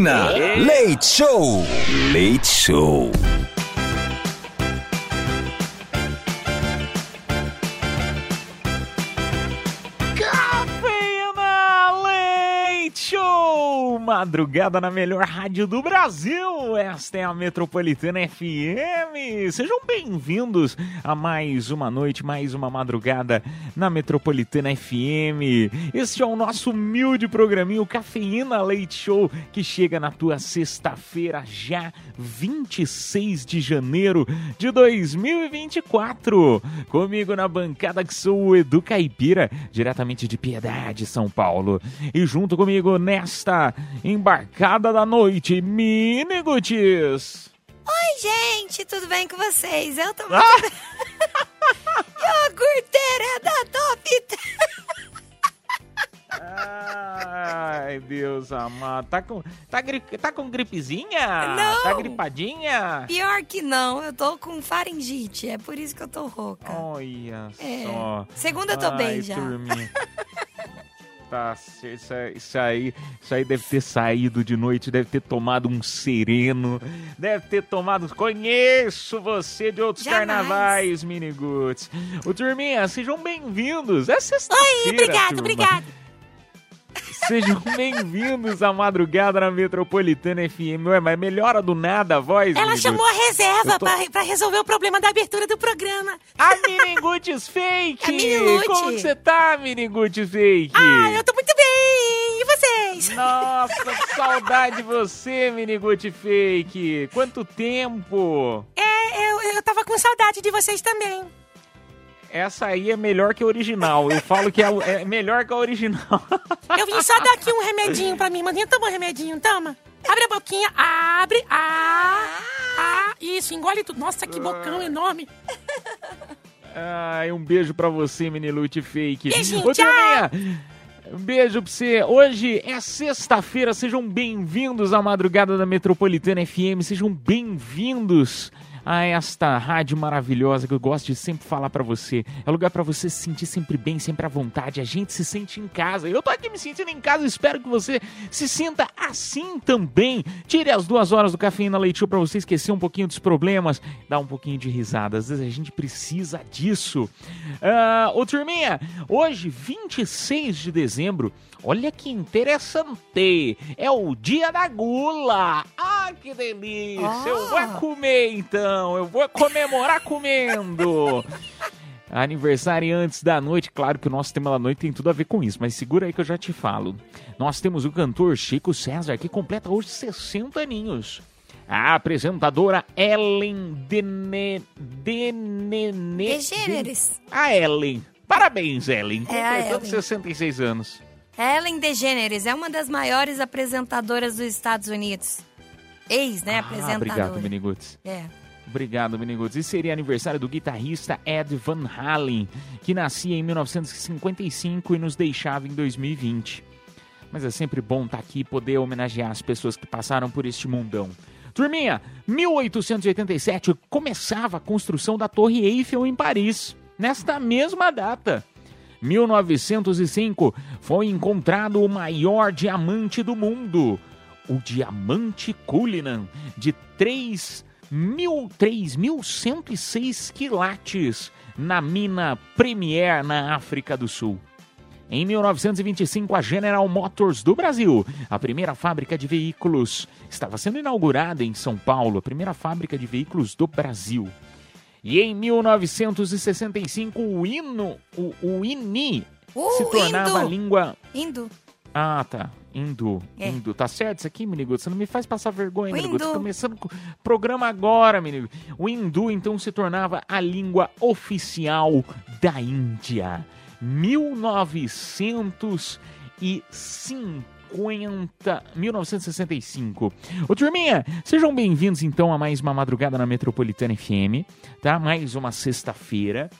Cafeína. Leite Show. Late Show. Madrugada na melhor rádio do Brasil! Esta é a Metropolitana FM! Sejam bem-vindos a mais uma noite, mais uma madrugada na Metropolitana FM. Este é o nosso humilde programinho Cafeína Leite Show que chega na tua sexta-feira, já 26 de janeiro de 2024. Comigo na bancada que sou o Edu Caipira, diretamente de Piedade, São Paulo. E junto comigo nesta embarcada da noite, Mini Gutis. Oi, gente, tudo bem com vocês? Eu tô muito Ah! Iogurteira da Top Ai, Deus amado. Tá com, tá, gri- tá com gripezinha? Não. Tá gripadinha? Pior que não, eu tô com faringite, é por isso que eu tô rouca. Olha É. só. Segunda eu tô Ai, bem já. turminha. Tá, isso, aí- isso aí, isso aí deve ter saído de noite, deve ter tomado um sereno, deve ter tomado. Conheço você de outros Jamais. carnavais, Miniguts. Ô, turminha, sejam bem-vindos. É Oi, sexta-feira. obrigado, turma. obrigado. Sejam bem-vindos à madrugada na Metropolitana FM. Ué, mas melhora do nada a voz, Ela Miniguts? chamou a reserva tô- pra, pra resolver o problema da abertura do programa. A Miniguts Fake! A Miniguts. Como você tá, Miniguts Fake? Ah, eu tô muito bem. E vocês? Nossa, que saudade de você, Miniguts Fake! Quanto tempo! É, eu, eu tava com saudade de vocês também. Essa aí é melhor que a original. Eu falo que é, é melhor que a original. Eu vim só dar aqui um remedinho pra mim. Mandinha, toma um remedinho, toma. Abre a boquinha, abre, ah, ah, isso, engole tudo. Nossa, que bocão enorme. Ai, um beijo pra você, Minilute Fake. Beijinho, Ô, tchau. Um beijo pra você. Hoje é sexta-feira, sejam bem-vindos à madrugada da Metropolitana FM, sejam bem-vindos a esta rádio maravilhosa que eu gosto de sempre falar pra você. É lugar pra você se sentir sempre bem, sempre à vontade. A gente se sente em casa. Eu tô aqui me sentindo em casa, espero que você se sinta assim também. Tire as duas horas do Cafeína Leite Show pra você esquecer um pouquinho dos problemas, dar um pouquinho de risada. Às vezes a gente precisa disso. Ah, ô turminha, hoje, 26 de dezembro, olha que interessante. É o dia da gula. Ah, que delícia. Eu vou comer então. Eu vou comemorar comendo. Aniversário antes da noite, claro que o nosso tema da noite tem tudo a ver com isso, mas segura aí que eu já te falo. Nós temos o cantor Chico César, que completa hoje 60 aninhos. A apresentadora Ellen Dene... Denene... DeGeneres. A Ellen. Parabéns, Ellen. É Completando Ellen. 66 anos. Ellen DeGeneres é uma das maiores apresentadoras dos Estados Unidos. Ex, né? Ah, Apresentadora. obrigado, Miniguts. É. Obrigado, Miniguts. E seria aniversário do guitarrista Ed Van Halen, que nascia em 1955 e nos deixava em 2020. Mas é sempre bom estar aqui e poder homenagear as pessoas que passaram por este mundão. Turminha, 1887 começava a construção da Torre Eiffel em Paris, nesta mesma data. 1905 foi encontrado o maior diamante do mundo, o diamante Cullinan, de 3 mil, 3.106 quilates, na mina Premier, na África do Sul. Em 1925, a General Motors do Brasil, a primeira fábrica de veículos, estava sendo inaugurada em São Paulo, a primeira fábrica de veículos do Brasil. E em 1965, o hino, o, o INI, Uh, se tornava a hindu. língua. Hindu. Ah, tá. Hindu. É. Hindu. Tá certo isso aqui, Miniguto? Você não me faz passar vergonha, O Miniguto. Tô hindu. começando o programa agora, Miniguto. O hindu, então, se tornava a língua oficial da Índia. 1950. 1965. Ô turminha, sejam bem-vindos então a mais uma madrugada na Metropolitana FM, tá? Mais uma sexta-feira.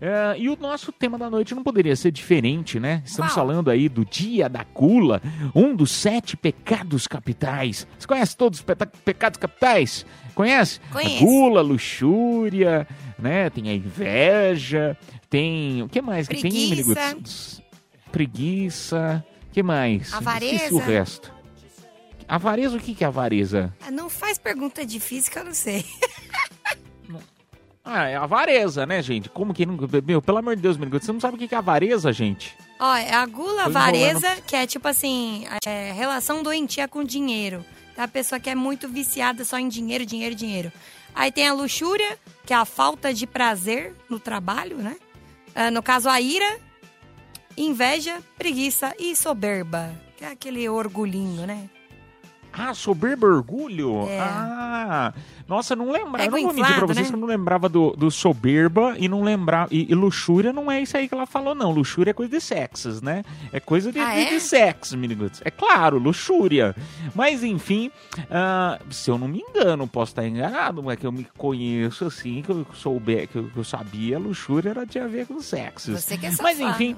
É, e o nosso tema da noite não poderia ser diferente, né? Estamos Qual? falando aí do Dia da Gula, um dos sete pecados capitais. Você conhece todos os peta- pecados capitais? Conhece? A Conheço. gula, luxúria, né? Tem a inveja, tem... O que mais que tem, Preguiça. Miniguts? Preguiça. O que mais? Avareza. Esqueci o resto. Avareza, o que é avareza? Ah, Não faz pergunta difícil que eu não sei. Ah, é avareza, né, gente? Como que não... Meu, pelo amor de Deus, Miniguts, você não sabe o que é avareza, gente? Ó, é a gula Tô avareza, que é tipo assim, é, relação doentia com dinheiro. Tá? A pessoa que é muito viciada só em dinheiro, dinheiro, dinheiro. Aí tem a luxúria, que é a falta de prazer no trabalho, né? Ah, no caso, a ira, inveja, preguiça e soberba. Que é aquele orgulhinho, né? Ah, soberbo orgulho? É. Ah, nossa, não lembrava. Eu não vou mentir pra vocês né? que eu não lembrava do, do soberba e não lembrava. E, e luxúria não é isso aí que ela falou, não. Luxúria é coisa de sexos, né? É coisa de, Ah, de, é? de sexo, miniguts. É claro, luxúria. Mas enfim, ah, se eu não me engano, posso estar enganado, mas que eu me conheço assim, que eu soube, que eu, que eu sabia, luxúria era tinha a ver com sexos. Você que é Mas enfim,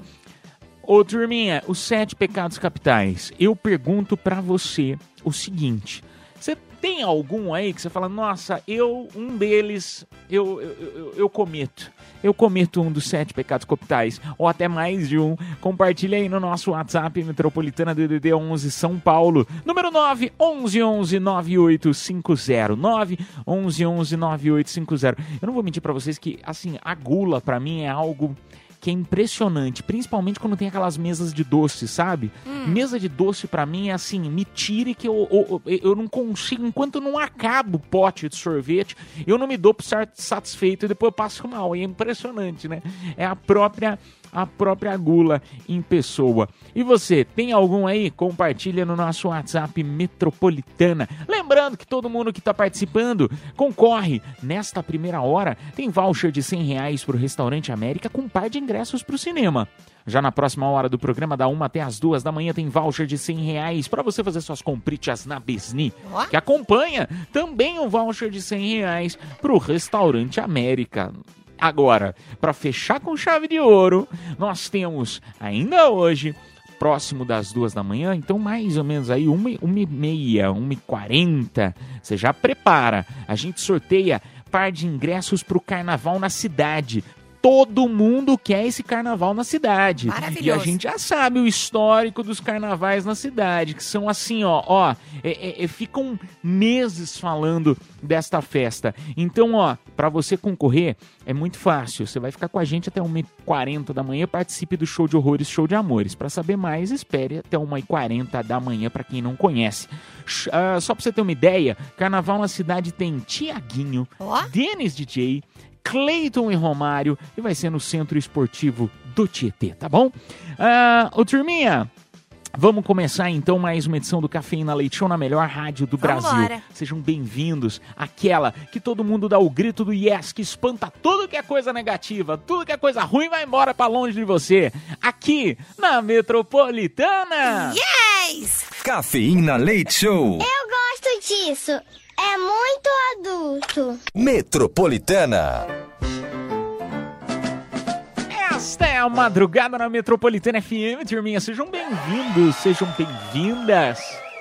Ô, turminha, os sete pecados capitais. Eu pergunto pra você o seguinte: você tem algum aí que você fala, nossa, eu, um deles, eu, eu, eu, eu cometo. Eu cometo um dos sete pecados capitais, ou até mais de um. Compartilha aí no nosso WhatsApp Metropolitana DDD 11 São Paulo, número 9 11 11 9850. 9 11 11 9850. Eu não vou mentir pra vocês que, assim, a gula pra mim é algo que é impressionante, principalmente quando tem aquelas mesas de doce, sabe? Mesa de doce pra mim é assim, me tire que eu, eu, eu- não consigo, enquanto não acaba o pote de sorvete, eu não me dou por satisfeito e depois eu passo mal. E é impressionante, né? É a própria a própria gula em pessoa. E você, tem algum aí? Compartilha no nosso WhatsApp Metropolitana. Lembrando que todo mundo que está participando concorre nesta primeira hora. Tem voucher de 100 reais para o Restaurante América com um par de ingressos para o cinema. Já na próxima hora do programa, da 1 até as 2 da manhã, tem voucher de 100 reais para você fazer suas compritas na Besni. Que acompanha também um voucher de 100 reais para o Restaurante América. Agora, para fechar com chave de ouro, nós temos ainda hoje, próximo das duas da manhã, então mais ou menos aí uma, uma e meia, uma e quarenta, você já prepara. A gente sorteia par de ingressos para o carnaval na cidade. Todo mundo quer esse carnaval na cidade. E a Maravilhoso. gente já sabe o histórico dos carnavais na cidade, que são assim, ó, ó, é- é- é- ficam meses falando desta festa. Então, ó, pra você concorrer é muito fácil. Você vai ficar com a gente até 1h40 da manhã, participe do show de horrores, show de amores. Pra saber mais, espere até 1h40 da manhã pra quem não conhece. Ah, só pra você ter uma ideia, carnaval na cidade tem Tiaguinho, Ó. Denis DJ, Cleiton e Romário e vai ser no Centro Esportivo do Tietê, tá bom? Ah, ô turminha, vamos começar então mais uma edição do Cafeína Leite Show na melhor rádio do Brasil. Vambora. Sejam bem-vindos àquela que todo mundo dá o grito do yes, que espanta tudo que é coisa negativa, tudo que é coisa ruim vai embora pra longe de você. Aqui na Metropolitana. Yes! Cafeína Leite Show. Eu gosto disso. É muito adulto. Metropolitana. Esta é a madrugada na Metropolitana FM, turminha. Sejam bem-vindos, sejam bem-vindas.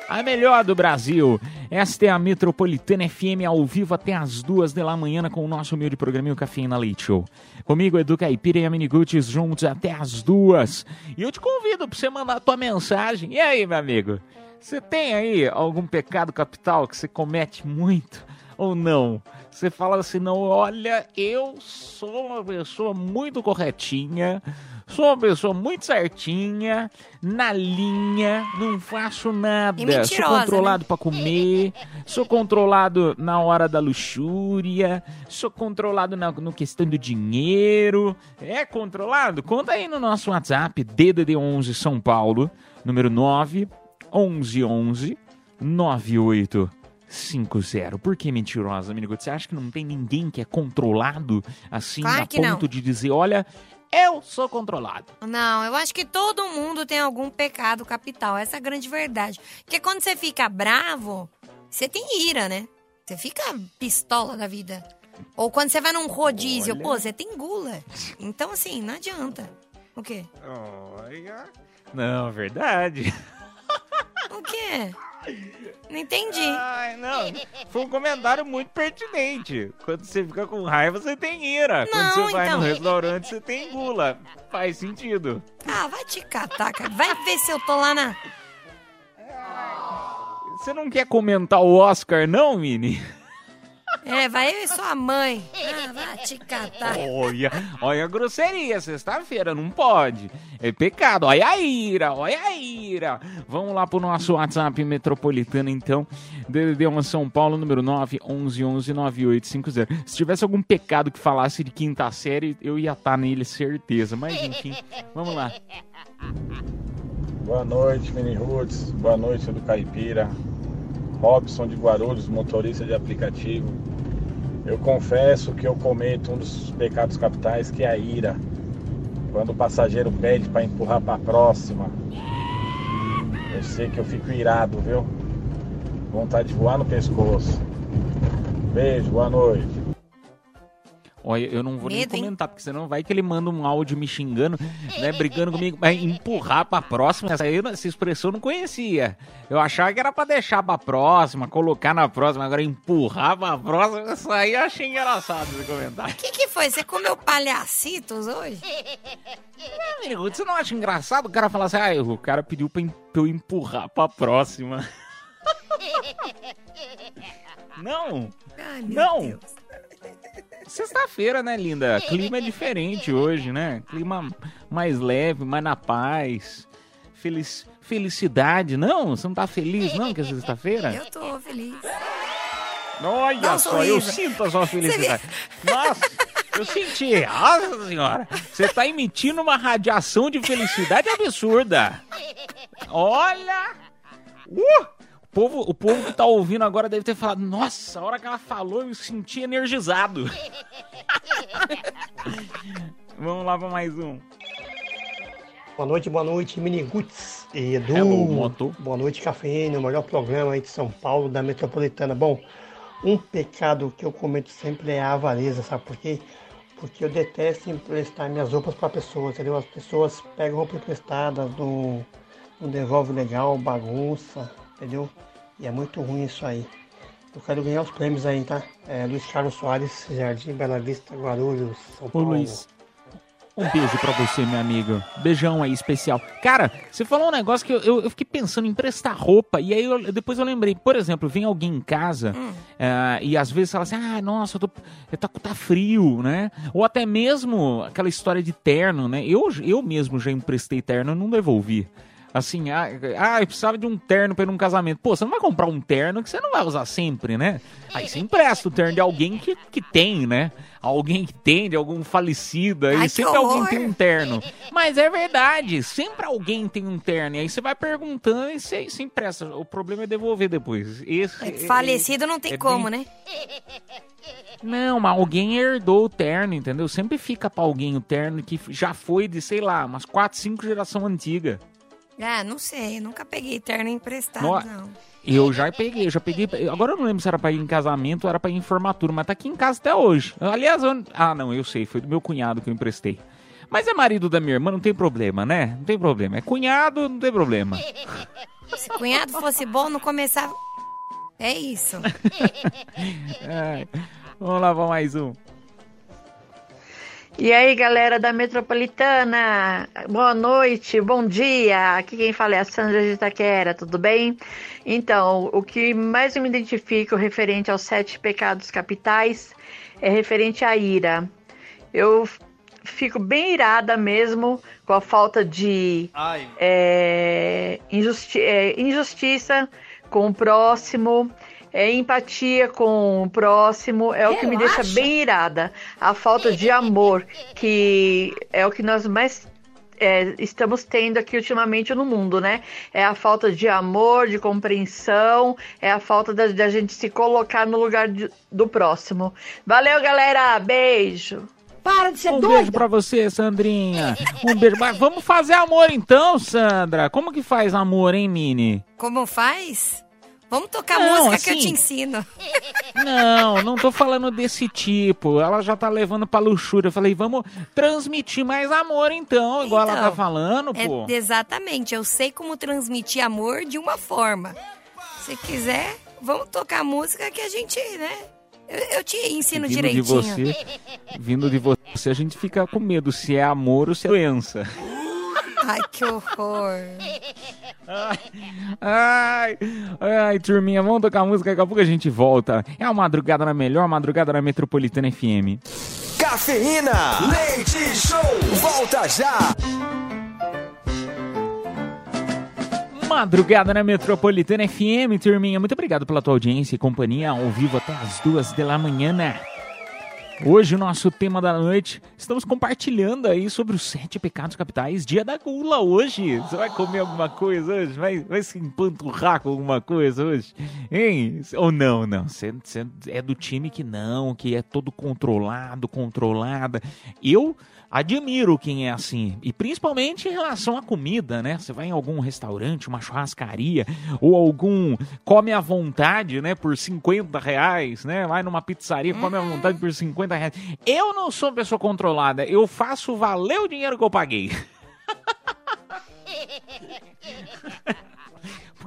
A melhor do Brasil. Esta é a Metropolitana FM ao vivo até as duas da manhã com o nosso humilde programinho Cafeína Leite Show. Comigo, Edu Caipira e a Miniguts juntos até as duas. E eu te convido para você mandar a tua mensagem. E aí, meu amigo? Você tem aí algum pecado capital que você comete muito ou não? Você fala assim, não, olha, eu sou uma pessoa muito corretinha, sou uma pessoa muito certinha, na linha, não faço nada, sou controlado né? pra comer, sou controlado na hora da luxúria, sou controlado na no questão do dinheiro. É controlado? Conta aí no nosso WhatsApp, DDD11 São Paulo, número 9 1111 9850. Por que mentirosa, amigo? Você acha que não tem ninguém que é controlado assim Claro a que não. ponto de dizer, olha, Eu sou controlado. Não, eu acho que todo mundo tem algum pecado capital. Essa é a grande verdade. Porque quando você fica bravo, você tem ira, né? Você fica pistola da vida. Ou quando você vai num rodízio, Olha. pô, você tem gula. Então, assim, não adianta. O quê? Olha. Não, verdade. O quê? Não entendi. Ai, não. Foi um comentário muito pertinente. Quando você fica com raiva, você tem ira. Quando Não, você vai então. no restaurante, você tem gula. Faz sentido. Ah, vai te catar, cara. Vai ver se eu tô lá na. Você não quer comentar o Oscar, não, Mini? É, vai eu e sua mãe. Ah, vai te catar. Olha, olha a grosseria, sexta-feira, não pode. É pecado, olha a ira, olha a ira. Vamos lá pro nosso WhatsApp metropolitano, então. DDD1 São Paulo, número 9 11 11 9850. Se tivesse algum pecado que falasse de quinta série, eu ia estar nele, certeza. Mas enfim, vamos lá. Boa noite, Mini Roots. Boa noite, do Caipira. Robson de Guarulhos, motorista de aplicativo. Eu confesso que eu cometo um dos pecados capitais, que é a ira. Quando o passageiro pede para empurrar para a próxima. Eu sei que eu fico irado, viu? Vontade de voar no pescoço. Beijo, boa noite. Olha, eu não vou nem Medo, hein? comentar, porque senão vai que ele manda um áudio me xingando, né, brigando comigo, mas empurrar pra próxima, essa, aí, eu não- essa expressão eu não conhecia. Eu achava que era pra deixar pra próxima, colocar na próxima, agora empurrar pra próxima, isso aí eu achei engraçado esse comentário. O que, que foi? Você comeu palhacitos hoje? Amigo, você não acha engraçado o cara falar assim, ah, o cara pediu pra, eu empurrar pra próxima? não, Ai, Não. Deus. Sexta-feira, né, linda? Clima é diferente hoje, né? Clima mais leve, mais na paz. Feliz... Felicidade. Não, você não tá feliz, não, que é sexta-feira? Eu tô feliz. Olha Dá só, eu sorriso. sinto a sua felicidade. Nossa, eu senti. Nossa senhora, você tá emitindo uma radiação de felicidade absurda. Olha! Uh! O povo, o povo que tá ouvindo agora deve ter falado, nossa, a hora que ela falou, eu me senti energizado. Vamos lá pra mais um. Boa noite, boa noite, Mini Guts e Edu. Hello, moto. Boa noite, Cafeína, o melhor programa aí de São Paulo, da Metropolitana. Bom, um pecado que eu comento sempre é a avareza, sabe por quê? Porque eu detesto emprestar minhas roupas para pessoas, entendeu? As pessoas pegam roupa emprestada, não, não devolve legal, bagunça, entendeu? E é muito ruim isso aí. Eu quero ganhar os prêmios aí, tá? É, Luiz Carlos Soares, Jardim Bela Vista, Guarulhos, São Ô Paulo. Luiz, um beijo pra você, meu amigo. Beijão aí, especial. Cara, você falou um negócio que eu, eu, eu fiquei pensando em emprestar roupa, e aí eu- depois eu lembrei, por exemplo, vem alguém em casa ah, e às vezes fala assim, ah, nossa, eu tô, eu tá, tá frio, né? Ou até mesmo aquela história de terno, né? Eu, eu mesmo já emprestei terno e não devolvi. Assim, ah, ah, eu precisava de um terno pra ir num casamento. Pô, você não vai comprar um terno que você não vai usar sempre, né? Aí você empresta o terno de alguém que, que tem, né? Alguém que tem, de algum falecido. Aí Ai, sempre alguém tem um terno. Mas é verdade, sempre alguém tem um terno. E aí você vai perguntando e você, você empresta. O problema é devolver depois. Esse, é- Falecido não tem é como, bem- né? não, mas alguém herdou o terno, entendeu? Sempre fica pra alguém o terno que já foi de, sei lá, umas 4, 5 geração antiga. Ah, não sei. Nunca peguei terno emprestado, No- não. Eu já peguei, eu já peguei. Agora eu não lembro se era pra ir em casamento ou era pra ir em formatura, mas tá aqui em casa até hoje. Aliás, eu- ah, não, eu sei, foi do meu cunhado que eu emprestei. Mas é marido da minha irmã, não tem problema, né? Não tem problema. É cunhado, não tem problema. Se cunhado fosse bom, não começava. É isso. Ai, vamos lá, vamos mais um. E aí, galera da Metropolitana, boa noite, bom dia. Aqui quem fala é a Sandra de Itaquera, tudo bem? Então, o que mais me identifico referente aos sete pecados capitais é referente à ira. Eu fico bem irada mesmo com a falta de é, injusti- é, injustiça com o próximo, é, empatia com o próximo, é o que me deixa bem irada. A falta de amor, que é o que nós mais é, estamos tendo aqui ultimamente no mundo, né? É a falta de amor, de compreensão, é a falta da, da gente se colocar no lugar de- do próximo. Valeu, galera! Beijo! Para de ser Um doida. beijo pra você, Sandrinha. Um beijo. Mas vamos fazer amor então, Sandra. Como que faz amor, hein, Mini? Como faz? Vamos tocar Não, música que eu assim- te ensino. Não, não tô falando desse tipo. Ela já tá levando pra luxúria. Eu falei, vamos transmitir mais amor então, igual ela tá Então, falando, É, pô. exatamente, eu sei como transmitir amor de uma forma. Se quiser, vamos tocar música que a gente, né? Eu, eu te ensino Vindo de direitinho. você, vindo de você, a gente fica com medo se é amor ou se é doença. Ai, que horror. Ai, ai, turminha, vamos tocar música, daqui a pouco a gente volta. É a madrugada na melhor madrugada na Metropolitana FM. Cafeína. Leite Show. Volta já. Madrugada na Metropolitana FM, turminha. Muito obrigado pela tua audiência e companhia ao vivo até as duas da manhã. Hoje, o nosso tema da noite, estamos compartilhando aí sobre os sete pecados capitais. Dia da gula hoje. Você vai comer alguma coisa hoje? Vai, vai se empanturrar com alguma coisa hoje? Hein? Ou não, não. Você você é do time que não, que é todo controlado, controlada. Eu admiro quem é assim. E principalmente em relação à comida, né? Você vai em algum restaurante, uma churrascaria, ou algum come à vontade, né? Por 50 reais, né? Vai numa pizzaria, come à vontade por 50 reais. Eu não sou pessoa controlada. Eu faço valer o dinheiro que eu paguei.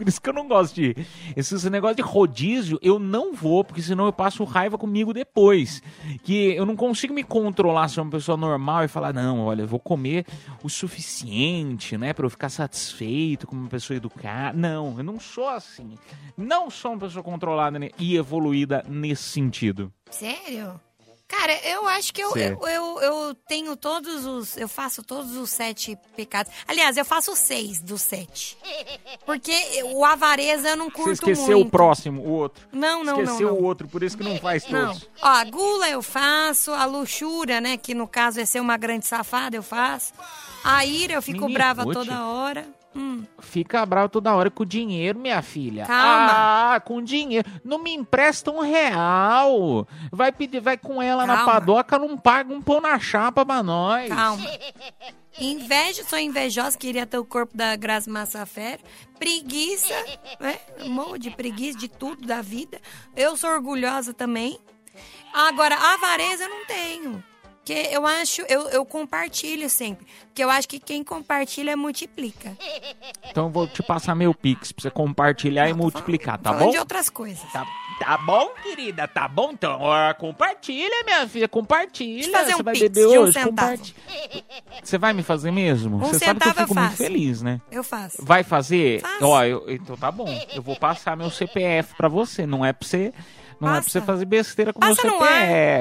Por isso que eu não gosto de. Esse, esse negócio de rodízio, eu não vou, porque senão eu passo raiva comigo depois. Que eu não consigo me controlar ser uma pessoa normal e falar, não, olha, eu vou comer o suficiente, né, pra eu ficar satisfeito como uma pessoa educada. Não, eu não sou assim. Não sou uma pessoa controlada e evoluída nesse sentido. Sério? Cara, eu acho que eu, eu, eu, eu tenho todos os. Eu faço todos os sete pecados. Aliás, eu faço seis dos sete. Porque o avareza eu não Você curto esqueceu muito. o próximo, o outro. Não, não, não, Esqueceu não. o outro, por isso que não faz Não. todos. Ó, a gula eu faço, a luxúria, né? Que no caso é ser uma grande safada, eu faço. A ira eu fico Menino, brava toda hora. Hum. Fica bravo toda hora com dinheiro, minha filha. Calma. Ah, com dinheiro. Não me empresta um real. Vai pedir, vai com ela na Calma. padoca, não paga um pão na chapa pra nós. Calma. Inveja, sou invejosa, queria ter o corpo da Graça Massafera. Preguiça, né? Morro de preguiça de tudo da vida. Eu sou orgulhosa também. Agora, avareza eu não tenho. Porque eu acho, eu, eu compartilho sempre. Porque eu acho que quem compartilha multiplica. Então eu vou te passar meu pix pra você compartilhar e multiplicar, tá Falando bom? de outras coisas. Tá, tá bom, querida? Tá bom? Então, ó, compartilha, minha filha, compartilha. Deixa fazer um você vai pix beber de um hoje? centavo. Você vai me fazer mesmo? Um você sabe que eu centavo eu fico muito feliz, né? Eu faço. Vai fazer? Faço. Ó, eu- então tá bom. Eu vou passar meu CPF pra você. Não é pra você, não é pra Passa. você fazer besteira com Passa meu no ar.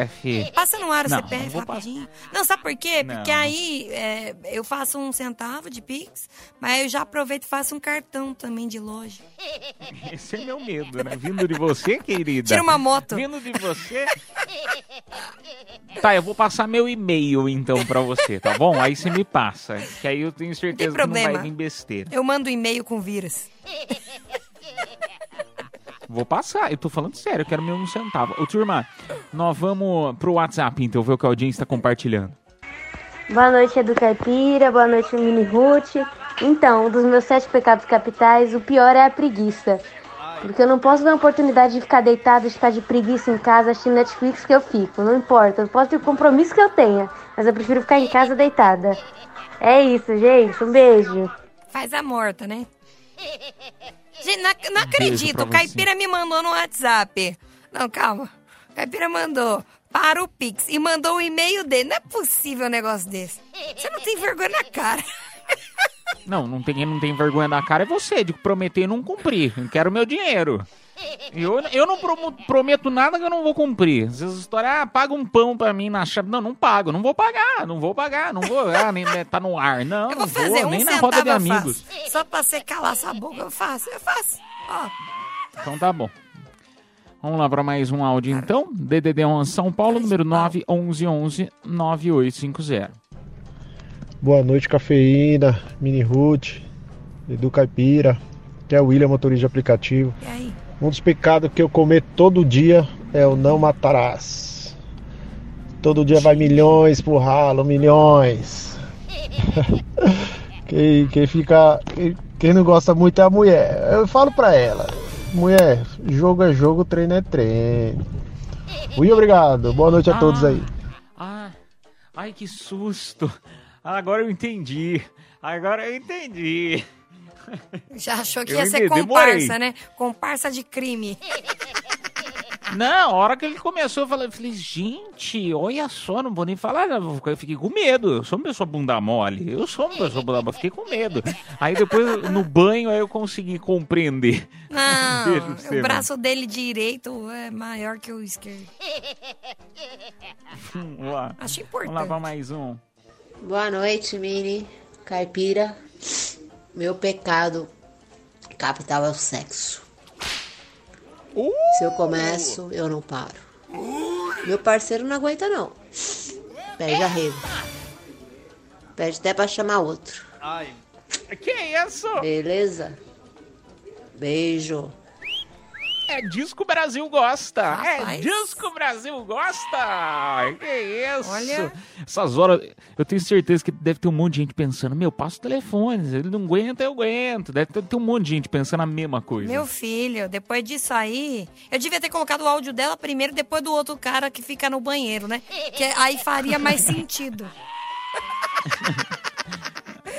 CPF. Passa no ar o Não, CPF não rapidinho. Não, sabe por quê? Não. Porque aí é, eu faço um centavo de Pix, mas eu já aproveito e faço um cartão também de loja. Esse é meu medo, né? Vindo de você, querida. Tira uma moto. Vindo de você. Tá, eu vou passar meu e-mail então pra você, tá bom? Aí você me passa, que aí eu tenho certeza que não vai vir besteira. Eu mando e-mail com vírus. Vou passar, eu tô falando sério, eu quero meu um centavo. Ô, turma, nós vamos pro WhatsApp então, ver o que a audiência tá compartilhando. Boa noite, Edu Caipira. Boa noite, Mini Ruth. Então, dos meus sete pecados capitais, o pior é a preguiça. Porque eu não posso dar a oportunidade de ficar deitado, de ficar de preguiça em casa assistindo Netflix que eu fico. Não importa, eu posso ter o compromisso que eu tenha, mas eu prefiro ficar em casa deitada. É isso, gente. Um beijo. Faz a morta, né? Gente, não, não acredito. O Caipira me mandou no WhatsApp. Não, calma. O Caipira mandou para o Pix e mandou o e-mail dele. Não é possível um negócio desse. Você não tem vergonha na cara. Não, não tem, não tem vergonha na cara é você, de prometer e não cumprir. Eu quero meu dinheiro. Eu, eu não prometo nada que eu não vou cumprir. Essas histórias, ah, paga um pão pra mim na chave. Não, não pago, não vou pagar, não vou pagar, não vou, ah, nem, né, tá no ar. Não, Eu não vou fazer um nem na roda de amigos. Só pra você calar sua boca, eu faço. Eu faço. Ó, Então tá bom. Vamos lá para mais um áudio então. DDD 11 São Paulo, número 911 9850. Boa noite, cafeína, mini Ruth, Edu Caipira, que é o William, motorista de aplicativo. E aí? Um dos pecados que eu cometo todo dia é o não matarás. todo dia vai milhões pro ralo, milhões. quem, quem fica. Quem, não gosta muito é a mulher. Eu falo pra ela, mulher, jogo é jogo, treino é treino. Muito obrigado, boa noite a todos aí. Ah, ai que susto. Agora eu entendi. Agora eu entendi. Já achou que Eu ia ser comparsa, demorei. né? Comparsa de crime. Não, a hora que ele começou, eu falei, eu falei, gente, olha só, não vou nem falar, eu fiquei com medo. Eu sou uma pessoa bunda mole. Eu sou uma pessoa bunda mole, fiquei com medo. Aí depois, no banho, aí eu consegui compreender. Não, você, o mano. braço dele direito é maior que o esquerdo. Vamos lá. Acho Vamos lá pra mais um. Boa noite, Mini. Caipira. Meu pecado capital é o sexo. Se eu começo, eu não paro. Meu parceiro não aguenta, não. Perde arrego. Pede até pra chamar outro. Ai. Que isso? Beleza? Beijo. É disso que o Brasil gosta. É Rapaz. disso que o Brasil gosta. Que isso. Olha. Essas horas, eu tenho certeza que deve ter um monte de gente pensando, meu, passa o telefone. Se ele não aguenta, eu aguento. Deve ter, ter um monte de gente pensando a mesma coisa. Meu filho, depois disso aí, eu devia ter colocado o áudio dela primeiro, depois do outro cara que fica no banheiro, né? Que aí faria mais sentido.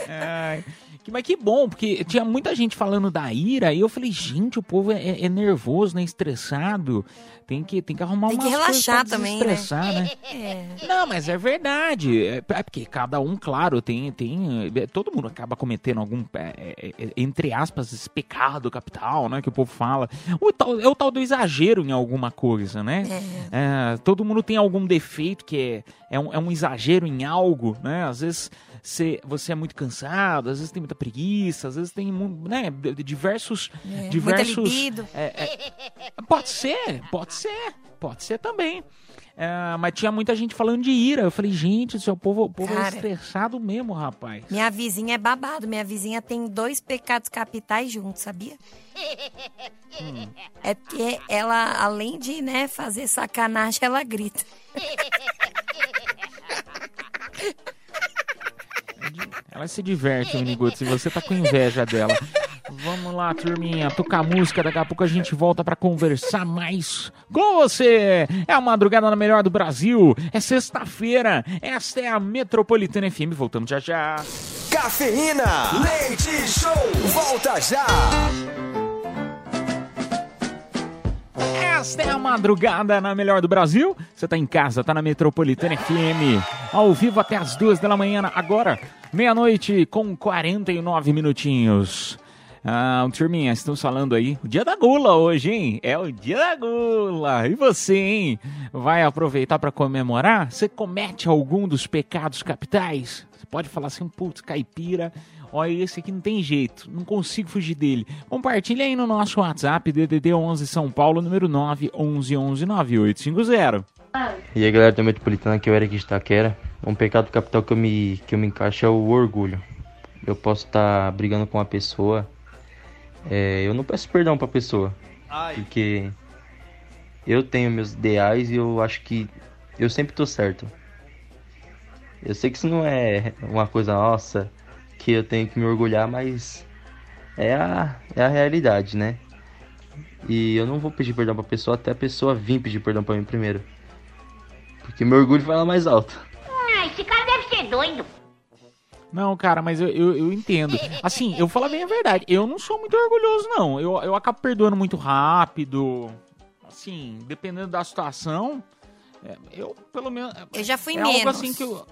Ai, mas que bom, porque tinha muita gente falando da ira, e eu falei, gente, o povo é, é nervoso, né? Estressado. Tem que, tem que arrumar Tem que relaxar também, né? né? É. Não, mas é verdade. É, é porque cada um, claro, tem. tem é, todo mundo acaba cometendo algum, é, é, é, entre aspas, esse pecado capital, né? Que o povo fala. O tal- é o tal do exagero em alguma coisa, né? É, todo mundo tem algum defeito que é, é, um, é um exagero em algo, né? Às vezes você, você é muito cansado, às vezes tem muita preguiça, às vezes tem né, diversos. É, diversos é, é, pode ser, pode ser, pode ser também. É, mas tinha muita gente falando de ira. Eu falei, gente, o seu povo, o povo é Cara. estressado mesmo, rapaz. Minha vizinha é babado. Minha vizinha tem dois pecados capitais juntos, sabia? Hum. É porque ela, além de né, fazer sacanagem, ela grita. Ela se diverte, Miniguts, se você tá com inveja dela. Vamos lá, turminha, tocar música, daqui a pouco a gente volta pra conversar mais com você. É a madrugada na melhor do Brasil, é sexta-feira, esta é a Metropolitana FM, voltamos já já. Cafeína, leite show, volta já. Esta é a madrugada na melhor do Brasil. Você tá em casa, tá na Metropolitana FM, ao vivo até as duas da manhã, agora, meia-noite com 49 minutinhos. Ah, turminha, estamos falando aí, o dia da gula hoje, hein? É o dia da gula. E você, hein? Vai aproveitar para comemorar? Você comete algum dos pecados capitais? Você pode falar assim, putz, caipira, olha, esse aqui não tem jeito, não consigo fugir dele. Compartilha aí no nosso WhatsApp, DDD 11 São Paulo, número 9 11 11 9850. E aí galera da Metropolitana, aqui é o Eric de Itaquera. Um pecado capital que eu me, que eu me encaixo é o orgulho. Eu posso estar brigando com uma pessoa, é, eu não peço perdão pra pessoa. Porque eu tenho meus ideais e eu acho que eu sempre tô certo. Eu sei que isso não é uma coisa nossa que eu tenho que me orgulhar, mas é a, é a realidade, né? E eu não vou pedir perdão pra pessoa até a pessoa vir pedir perdão pra mim primeiro. Porque meu orgulho vai lá mais alto. Ah, esse cara deve ser doido. Não, cara, mas eu, eu, eu entendo. Assim, eu falo bem a verdade. Eu não sou muito orgulhoso, não. Eu, eu acabo perdoando muito rápido. Assim, dependendo da situação. é, Eu, pelo menos. Eu já fui é menos. algo assim que eu.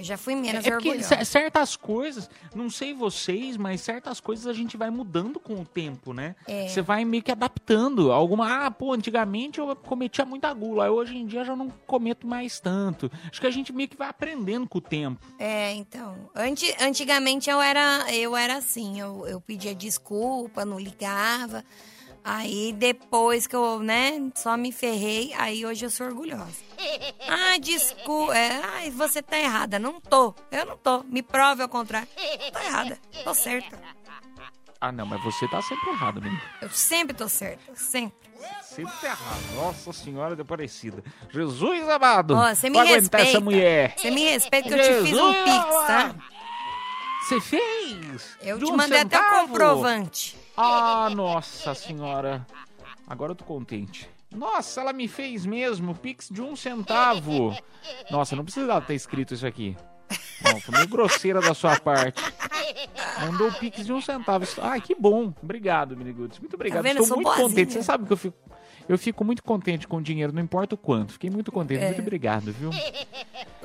Eu já fui menos É porque orgulhosa. cer- certas coisas, não sei vocês, mas certas coisas a gente vai mudando com o tempo, né? É. Você vai meio que adaptando. Alguma, ah, pô, antigamente eu cometia muita gula, hoje em dia eu já não cometo mais tanto. Acho que a gente meio que vai aprendendo com o tempo. É, então. Anti, antigamente eu era, eu era assim, eu, eu pedia desculpa, não ligava. Aí depois que eu, né, só me ferrei, aí hoje eu sou orgulhosa. Ah, desculpa. É, ai, você tá errada. Não tô. Eu não tô. Me prove ao contrário. Tô errada. Tô certa. Ah, não, mas você tá sempre errado, menino. Eu sempre tô certa. Sempre. sempre errado. Nossa Senhora de Aparecida. Jesus amado. Ó, você me respeita. essa mulher. Você me respeita que eu te fiz um Jesus pix, tá? Você fez? Eu De te um mandei até o centavo? comprovante. Ah, nossa senhora. Agora eu tô contente. Nossa, ela me fez mesmo. Pix de um centavo. Nossa, não precisava ter escrito isso aqui. Não, foi meio grosseira da sua parte. Mandou o Pix de um centavo. Ai, que bom. Obrigado, Miniguts. Muito obrigado. Tá vendo? Estou muito boazinha. contente. Você sabe que eu fico. Eu fico muito contente com o dinheiro, não importa o quanto. Fiquei muito contente. É. Muito obrigado, viu?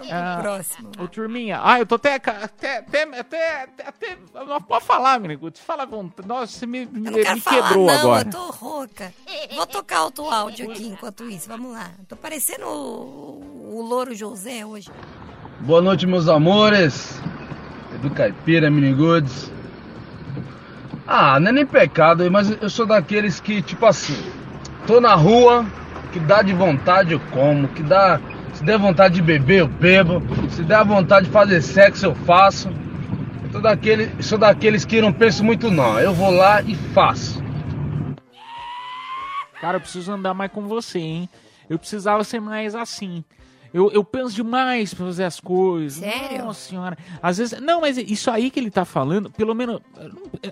Ah, próximo. Ô, turminha. Ah, eu tô até. Até. Até. Até. até, não pode falar, Miniguts. Fala à vontade. Nossa, você me, me, me falar, quebrou não, agora. eu tô rouca. Vou tocar outro áudio aqui enquanto isso. Vamos lá. Tô parecendo o, o Louro José hoje. Boa noite, meus amores. Edu Caipira, Minigudes. Ah, não é nem pecado, mas eu sou daqueles que, tipo assim, tô na rua, que dá de vontade eu como, que dá. Se der vontade de beber, eu bebo. Se der vontade de fazer sexo, eu faço. Eu tô daquele, sou daqueles que não penso muito não. Eu vou lá e faço. Cara, eu preciso andar mais com você, hein? Eu precisava ser mais assim. Eu, eu penso demais pra fazer as coisas. Sério? Nossa senhora. Às vezes. Não, mas isso aí que ele tá falando, pelo menos.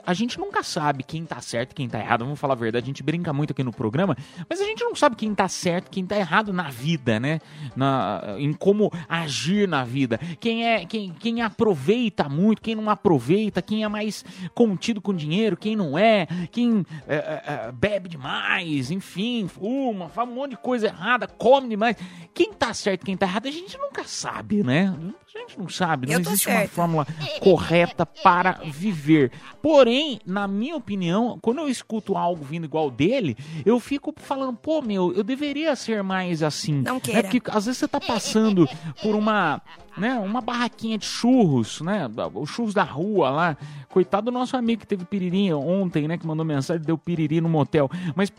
A gente nunca sabe quem tá certo e quem tá errado. Vamos falar a verdade. A gente brinca muito aqui no programa, mas a gente não sabe quem tá certo quem tá errado na vida, né? Na, em como agir na vida. Quem é. Quem, quem aproveita muito, quem não aproveita, quem é mais contido com dinheiro, quem não é, quem é, é, é, bebe demais, enfim, fuma, faz um monte de coisa errada, come demais. Quem tá certo, quem tá errado, a gente nunca sabe, né? A gente não sabe, não existe uma fórmula correta para viver. Porém, na minha opinião, quando eu escuto algo vindo igual dele, eu fico falando, pô, meu, eu deveria ser mais assim. Não Né? queira. Porque às vezes você tá passando por uma, né, uma barraquinha de churros, né? Os churros da rua lá. Coitado do nosso amigo que teve piririnha ontem, né? Que mandou mensagem, deu piriri no motel. Mas,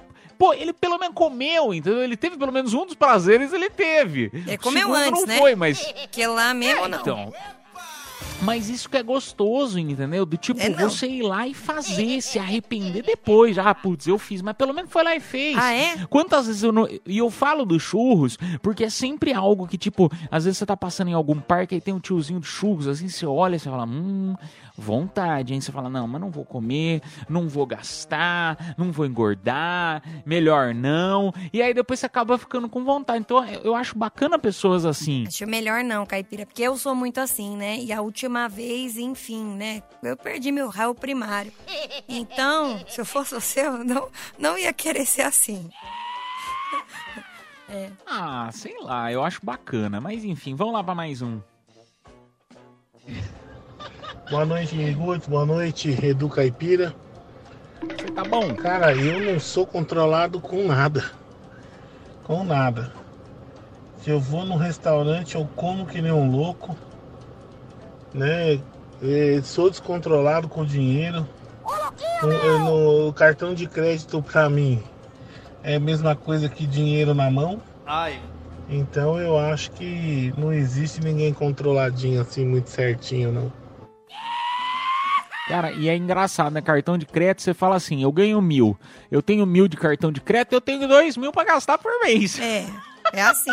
pô, ele pelo menos comeu, entendeu? Ele teve pelo menos um dos prazeres, ele teve. O comeu antes, não né? foi, mas... Que lá mesmo não. Então... Mas isso que é gostoso, entendeu? Do tipo, É, você ir lá e fazer, se arrepender depois. Ah, putz, eu fiz, mas pelo menos foi lá e fez. Ah, é? Quantas vezes eu não. E eu falo dos churros, porque é sempre algo que, tipo, às vezes você tá passando em algum parque e tem um tiozinho de churros, assim, você olha e você fala, hum, vontade, hein? Você fala, não, mas não vou comer, não vou gastar, não vou engordar, melhor não. E aí depois você acaba ficando com vontade. Então eu acho bacana pessoas assim. Acho melhor não, caipira, porque eu sou muito assim, né? E a última vez, enfim, né? Eu perdi meu réu primário. Então, se eu fosse você, eu não, não ia querer ser assim. É. Ah, sei lá, eu acho bacana. Mas enfim, vamos lá pra mais um. Boa noite, Miniguts. Boa noite, Edu Caipira. Você tá bom? Cara, eu não sou controlado com nada. Com nada. Se eu vou num restaurante, eu como que nem um louco. Né? Sou descontrolado com dinheiro. No, no cartão de crédito, pra mim, é a mesma coisa que dinheiro na mão. Ai. Então eu acho que não existe ninguém controladinho assim, muito certinho, não. Cara, e é engraçado, né? Cartão de crédito, você fala assim, eu ganho mil. Eu tenho mil de cartão de crédito, eu tenho dois mil pra gastar por mês. É, é assim.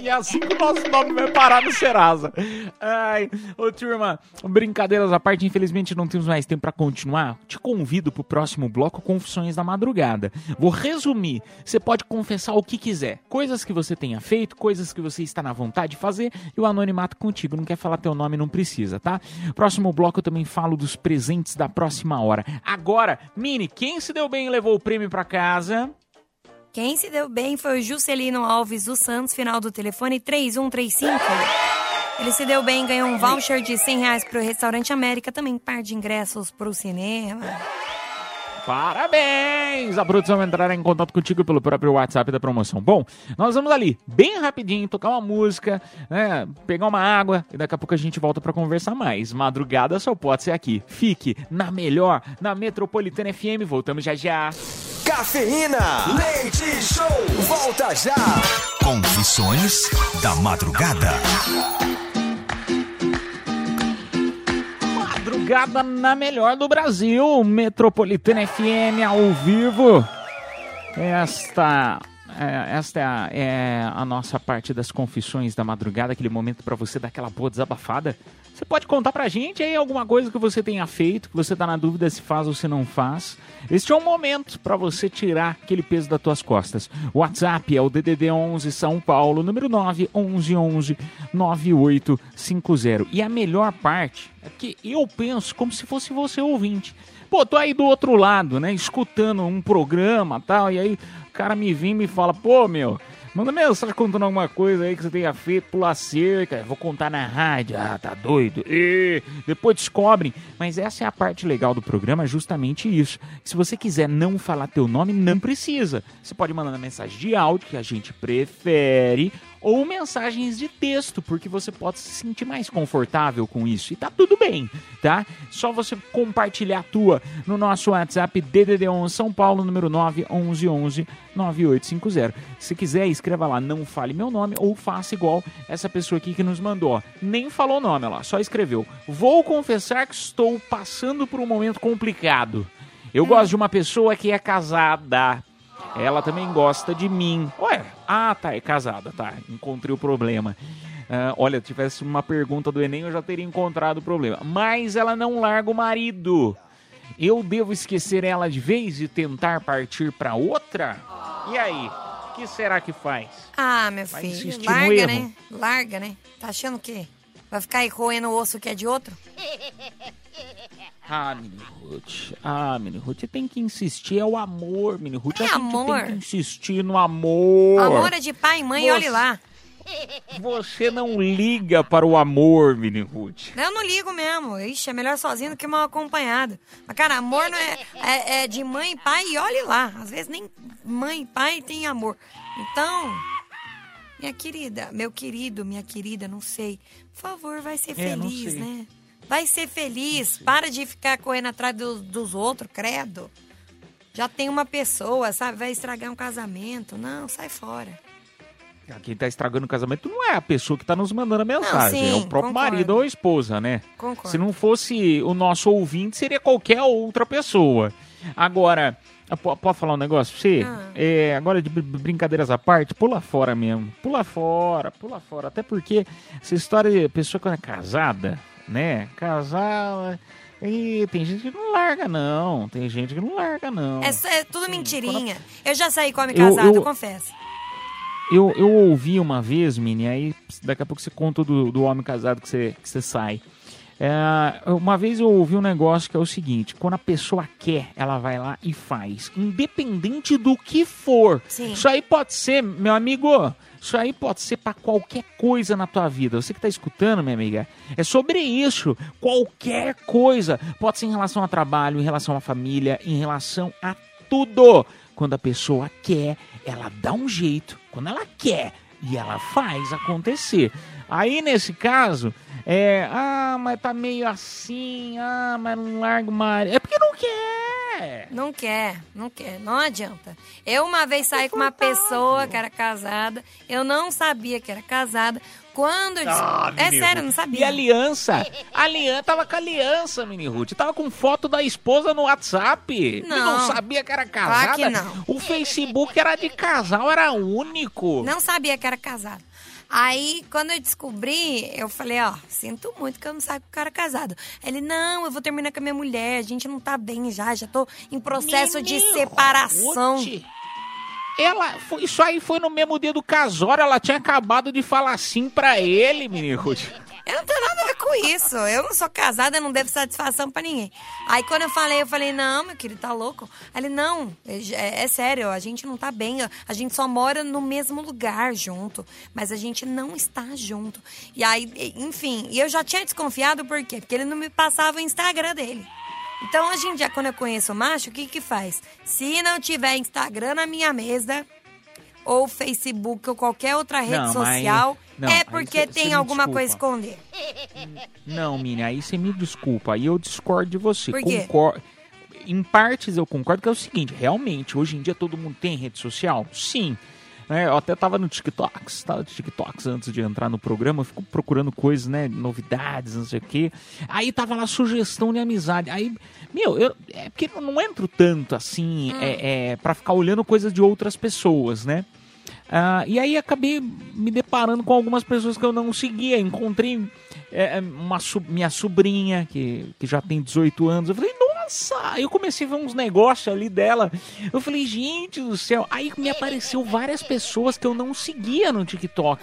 E é assim que o nosso nome vai parar no Serasa. Ai, ô turma, brincadeiras à parte, infelizmente não temos mais tempo pra continuar. Te convido pro próximo bloco Confissões da Madrugada. Vou resumir. Você pode confessar o que quiser. Coisas que você tenha feito, coisas que você está na vontade de fazer e o anonimato contigo. Não quer falar teu nome, não precisa, tá? Próximo bloco eu também falo dos presentes da próxima hora. Agora, Mini, quem se deu bem e levou o prêmio pra casa? Quem se deu bem foi o Juscelino Alves dos Santos, final do telefone 3135. Ele se deu bem, ganhou um voucher de 100 reais pro Restaurante América, também par de ingressos pro cinema. Parabéns! A produção vai entrar em contato contigo pelo próprio WhatsApp da promoção. Bom, nós vamos ali, bem rapidinho, tocar uma música, né, pegar uma água e daqui a pouco a gente volta pra conversar mais. Madrugada só pode ser aqui. Fique na melhor, na Metropolitana FM. Voltamos já já. Cafeína, leite show, volta já. Confissões da madrugada. Madrugada na melhor do Brasil, Metropolitana FM ao vivo. Esta, é, esta é a, é a nossa parte das confissões da madrugada, aquele momento para você dar aquela boa desabafada. Você pode contar pra gente aí alguma coisa que você tenha feito, que você tá na dúvida se faz ou se não faz. Este é um momento para você tirar aquele peso das tuas costas. WhatsApp é o DDD 11 São Paulo, número 9 11 11 9850. E a melhor parte é que eu penso como se fosse você ouvinte. Pô, tô aí do outro lado, né, escutando um programa tal, e aí o cara me vem e me fala, pô, meu, manda mensagem contando alguma coisa aí que você tenha feito, pular cerca, vou contar na rádio, ah, tá doido, e depois descobrem. Mas essa é a parte legal do programa, justamente isso. Se você quiser não falar teu nome, não precisa. Você pode mandar mensagem de áudio, que a gente prefere, ou mensagens de texto, porque você pode se sentir mais confortável com isso. E tá tudo bem, tá? Só você compartilhar a tua no nosso WhatsApp DDD11 São Paulo, número 911 9850. Se quiser, escreva lá, não fale meu nome, ou faça igual essa pessoa aqui que nos mandou. ó. Nem falou o nome lá, só escreveu. Vou confessar que estou passando por um momento complicado. Eu gosto de uma pessoa que é casada. Ela também gosta de mim. Ué, ah, tá, é casada, tá. Encontrei o problema. Ah, olha, tivesse uma pergunta do Enem, eu já teria encontrado o problema. Mas ela não larga o marido. Eu devo esquecer ela de vez e tentar partir pra outra? E aí? O que será que faz? Ah, meu Vai filho, larga, erro. né? Larga, né? Tá achando o quê? Vai ficar aí roendo o osso que é de outro? Ah, Mini Ruth. Ah, Mini Ruth, tem que insistir. É o amor, Mini Ruth. É a amor. tem que insistir no amor. Amor é de pai e mãe, Você- olhe lá. Você não liga para o amor, Mini Ruth. Eu não ligo mesmo. Ixi, é melhor sozinho do que mal acompanhado. Mas, cara, amor não é, é, é de mãe e pai e olhe lá. Às vezes nem mãe e pai tem amor. Então, minha querida, meu querido, minha querida, não sei. Por favor, vai ser É, não feliz, né? Vai ser feliz. Para de ficar correndo atrás do- dos outros, credo. Já tem uma pessoa, sabe? Vai estragar um casamento. Não, sai fora. Quem tá estragando o casamento não é a pessoa que tá nos mandando a mensagem, sim, é o próprio concordo. marido ou a esposa, né? Concordo. Se não fosse o nosso ouvinte, seria qualquer outra pessoa. Agora, po- pode falar um negócio pra você? Ah. É, agora, de br- brincadeiras à parte, pula fora mesmo. Pula fora, pula fora. Até porque essa história de pessoa quando é casada, né? Casada. E tem gente que não larga, não. Tem gente que não larga, não. É, é tudo mentirinha. Eu já saí com homem Eu- casado, eu- confesso. Eu, eu ouvi uma vez, Mini, aí daqui a pouco você conta do, do homem casado que você, que você sai. É, uma vez eu ouvi um negócio que é o seguinte: quando a pessoa quer, ela vai lá e faz, independente do que for. Sim. Isso aí pode ser, meu amigo, isso aí pode ser pra qualquer coisa na tua vida. Você que tá escutando, minha amiga, é sobre isso. Qualquer coisa. Pode ser em relação a trabalho, em relação à família, em relação a tudo. Quando a pessoa quer, ela dá um jeito. Quando ela quer e ela faz acontecer. Aí nesse caso, é, ah, mas tá meio assim, ah, mas não larga uma. É porque não quer. Não quer, não quer, não adianta. Eu uma vez saí com uma pessoa que era casada, eu não sabia que era casada. Quando eu disse, Ah, é sério, não sabia. E aliança? Aliança tava com aliança, Mini Ruth. Tava com foto da esposa no WhatsApp. Não Não. sabia que era Claro casada. que não. O Facebook era de casal, era único. Não sabia que era casado. Aí, quando eu descobri, eu falei, ó, sinto muito que eu não sabia que o cara casado. Ele, não, eu vou terminar com a minha mulher, a gente não tá bem já, já tô em processo de Menino, separação. Ruth. Ela, foi, isso aí foi no mesmo dia do casório, ela tinha acabado de falar sim pra ele, Ruth. Eu não tenho nada a ver com isso. Eu não sou casada, não devo satisfação pra ninguém. Aí quando eu falei, eu falei, não, meu querido, tá louco? Aí ele, não, é, é sério, a gente não tá bem. A gente só mora no mesmo lugar junto. Mas a gente não está junto. E aí, enfim, e eu já tinha desconfiado por quê? Porque ele não me passava o Instagram dele. Então, hoje em dia, quando eu conheço o macho, o que que faz? Se não tiver Instagram na minha mesa, ou Facebook, ou qualquer outra rede Não, social, não, é porque cê- tem cê alguma desculpa. coisa a esconder. Não, Mini, aí você me desculpa, aí eu discordo de você. Por quê? Concor- Em partes eu concordo que é o seguinte, realmente, hoje em dia todo mundo tem rede social? Sim. Né? Eu até tava no TikToks, tava no TikToks antes de entrar no programa, fico procurando coisas, né? Novidades, não sei o quê. Aí tava lá sugestão de amizade. Aí, meu, eu, é porque eu não entro tanto assim, é, é, pra ficar olhando coisas de outras pessoas, né? Ah, e aí acabei me deparando com algumas pessoas que eu não seguia. Encontrei é, uma minha sobrinha, que, que já tem 18 anos. Eu falei, nossa! Aí eu comecei a ver uns negócios ali dela. Eu falei, gente do céu. Aí me apareceu várias pessoas que eu não seguia no TikTok.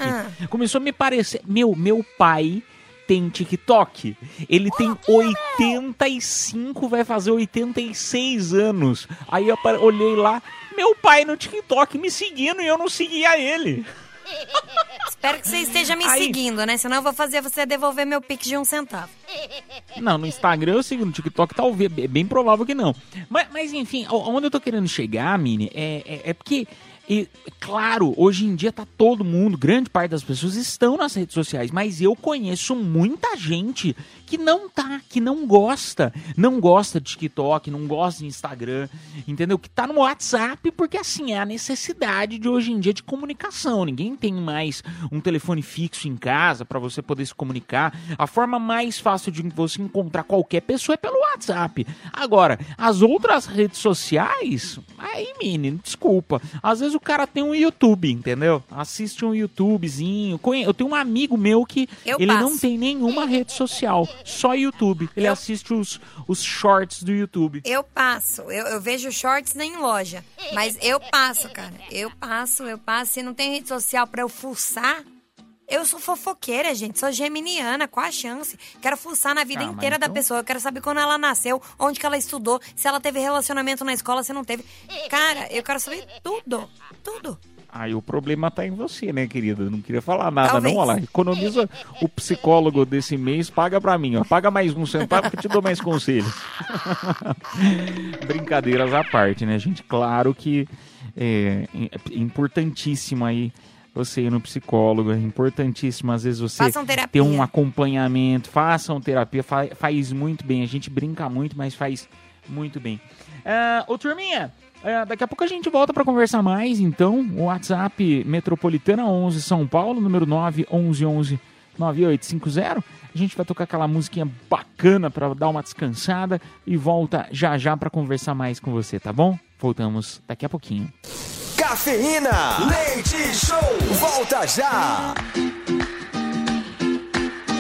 Começou a me aparecer. Meu, meu pai tem TikTok. Ele tem 85, vai fazer 86 anos. Aí eu olhei lá, meu pai no TikTok me seguindo e eu não seguia ele. Espero que você esteja me Aí- seguindo, né? Senão eu vou fazer você devolver meu pix de um centavo. Não, no Instagram eu sigo, no TikTok talvez, é bem provável que não. Mas, mas enfim, o- onde eu tô querendo chegar, Mini, é, é, é porque, e, claro, hoje em dia tá todo mundo, grande parte das pessoas estão nas redes sociais, mas eu conheço muita gente que não tá, que não gosta, não gosta de TikTok, não gosta de Instagram, entendeu? Que tá no WhatsApp, porque assim, é a necessidade de hoje em dia de comunicação. Ninguém tem mais um telefone fixo em casa para você poder se comunicar. A forma mais fácil de você encontrar qualquer pessoa é pelo WhatsApp. Agora, as outras redes sociais, aí, menino, desculpa. Às vezes o cara tem um YouTube, entendeu? Assiste um YouTubezinho. Eu tenho um amigo meu que Eu ele não passo. tem nenhuma rede social, só YouTube. Ele assiste os, os shorts do YouTube. Eu passo, eu, eu vejo shorts nem em loja. Mas eu passo, cara. Eu passo, eu passo. Se não tem rede social pra eu fuçar, eu sou fofoqueira, gente. Sou geminiana, qual a chance? Quero fuçar na vida Ah, inteira da então- pessoa. Eu quero saber quando ela nasceu, onde que ela estudou, se ela teve relacionamento na escola, se não teve. Cara, eu quero saber tudo. Tudo. Aí o problema tá em você, né, querida? Não queria falar nada, Talvez. não. Olha lá, economiza o psicólogo desse mês, paga pra mim, ó. Paga mais um centavo que eu te dou mais conselhos. Brincadeiras à parte, né, gente? Claro que é, é importantíssimo aí você ir no psicólogo, é importantíssimo às vezes você ter um acompanhamento, façam terapia, fa- faz muito bem. A gente brinca muito, mas faz muito bem. Ah, ô, turminha, ah, daqui a pouco a gente volta para conversar mais, então. O WhatsApp Metropolitana 11 São Paulo, número 911 9850. A gente vai tocar aquela musiquinha bacana para dar uma descansada e volta já já para conversar mais com você, tá bom? Voltamos daqui a pouquinho. Cafeína, leite show, volta já.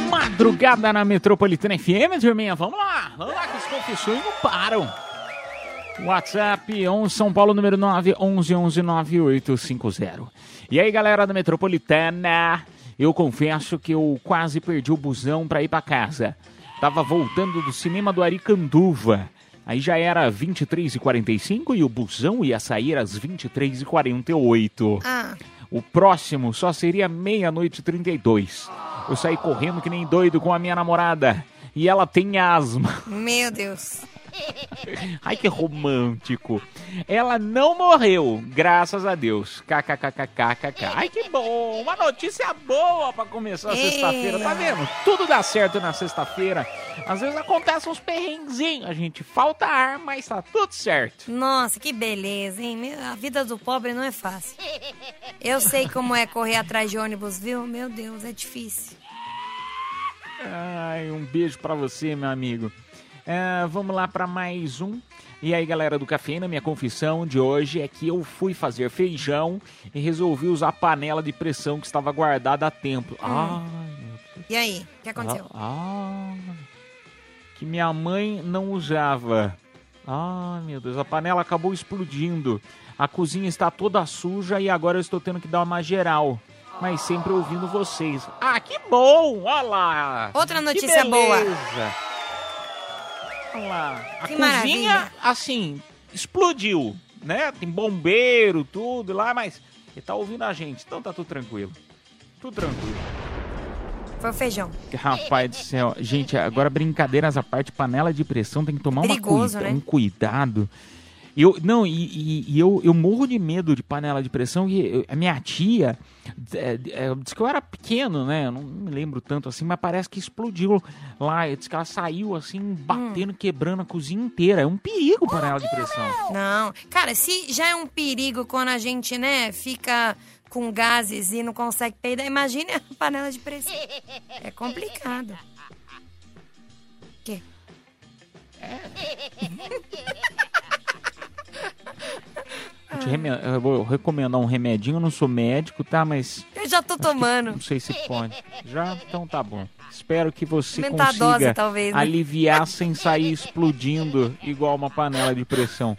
Madrugada na Metropolitana FM, turminha. Vamos lá, vamos lá que as confissões não param. WhatsApp 11 São Paulo, número 9 11 11 9850. E aí, galera da Metropolitana, eu confesso que eu quase perdi o busão pra ir pra casa. Tava voltando do cinema do Aricanduva. Aí já era 23h45 e o busão ia sair às 23h48. Ah. O próximo só seria meia-noite e 32. Eu saí correndo que nem doido com a minha namorada. E ela tem asma. Meu Deus. Ai, que romântico. Ela não morreu, graças a Deus. KKKKKK. Ai, que bom. Uma notícia boa pra começar a É. sexta-feira. Tá vendo? Tudo dá certo na sexta-feira. Às vezes acontecem uns perrenguezinhos. A gente falta ar, mas tá tudo certo. Nossa, que beleza, hein? A vida do pobre não é fácil. Eu sei como é correr atrás de ônibus, viu? Meu Deus, é difícil. Ai, um beijo pra você, meu amigo. É, vamos lá pra mais um. E aí, galera do Cafeína, minha confissão de hoje é que eu fui fazer feijão e resolvi usar a panela de pressão que estava guardada há tempo. Ai, E aí, o que aconteceu? Ah, que minha mãe não usava. Ah, meu Deus, a panela acabou explodindo. A cozinha está toda suja e agora eu estou tendo que dar uma geral. Mas sempre ouvindo vocês. Ah, que bom! Olha lá! Outra notícia boa. Lá. A Que cozinha, maravilha. assim, explodiu, né? Tem bombeiro, tudo lá, mas ele tá ouvindo a gente, então tá tudo tranquilo. Tudo tranquilo. Foi o feijão. Rapaz do céu. Gente, agora brincadeiras à parte, panela de pressão tem que tomar uma Perigoso, cuida- né? um cuidado. Eu, não, e, e- e eu, eu morro de medo de panela de pressão. E eu- a minha tia é, é, disse que eu era pequeno, né? Eu não me lembro tanto assim, mas parece que explodiu lá. Que ela saiu assim, batendo, quebrando a cozinha inteira. É um perigo panela de pressão. Não. Cara, se já é um perigo quando a gente, né, fica com gases e não consegue peidar, imagine a panela de pressão. É complicado. Quê? Vou te reme- Eu vou recomendar um remedinho, eu não sou médico, tá? Mas Eu já tô tomando. não sei se pode. Já? Então tá bom. Espero que você Aumentar a consiga talvez, né? aliviar sem sair explodindo igual uma panela de pressão.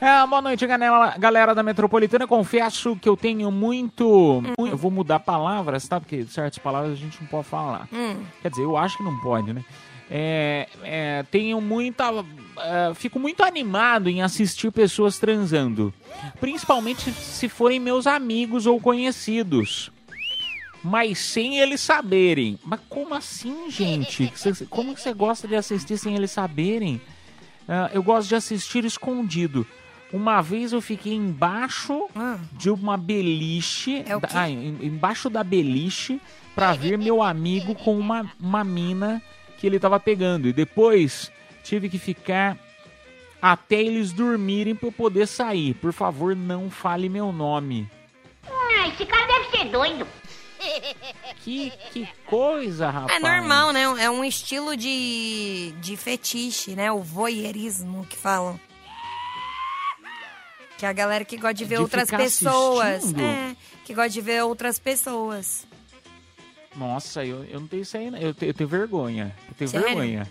É, boa noite, galera, da Metropolitana. Confesso que eu tenho muito, muito- Eu vou mudar palavras, tá? Porque certas palavras a gente não pode falar. Hum. Quer dizer, eu acho que não pode, né? É, é, tenho muita. É, fico muito animado em assistir pessoas transando. Principalmente se forem meus amigos ou conhecidos. Mas sem eles saberem. Mas como assim, gente? Como que você gosta de assistir sem eles saberem? Ah, eu gosto de assistir escondido. Uma vez eu fiquei embaixo de uma beliche. É da- ah, em- embaixo da beliche pra ver meu amigo com uma, uma mina que ele tava pegando. E depois tive que ficar até eles dormirem pra eu poder sair. Por favor, não fale meu nome. Ah, esse cara deve ser doido. Que, que coisa, rapaz. É normal, né? É um estilo de, de fetiche, né? O voyeurismo que falam. Que é a galera que gosta de ver De outras pessoas. assistindo? É, que gosta de ver outras pessoas. Nossa, eu, eu não tenho isso aí, não. Eu, te- eu tenho vergonha. Eu tenho Sério? vergonha.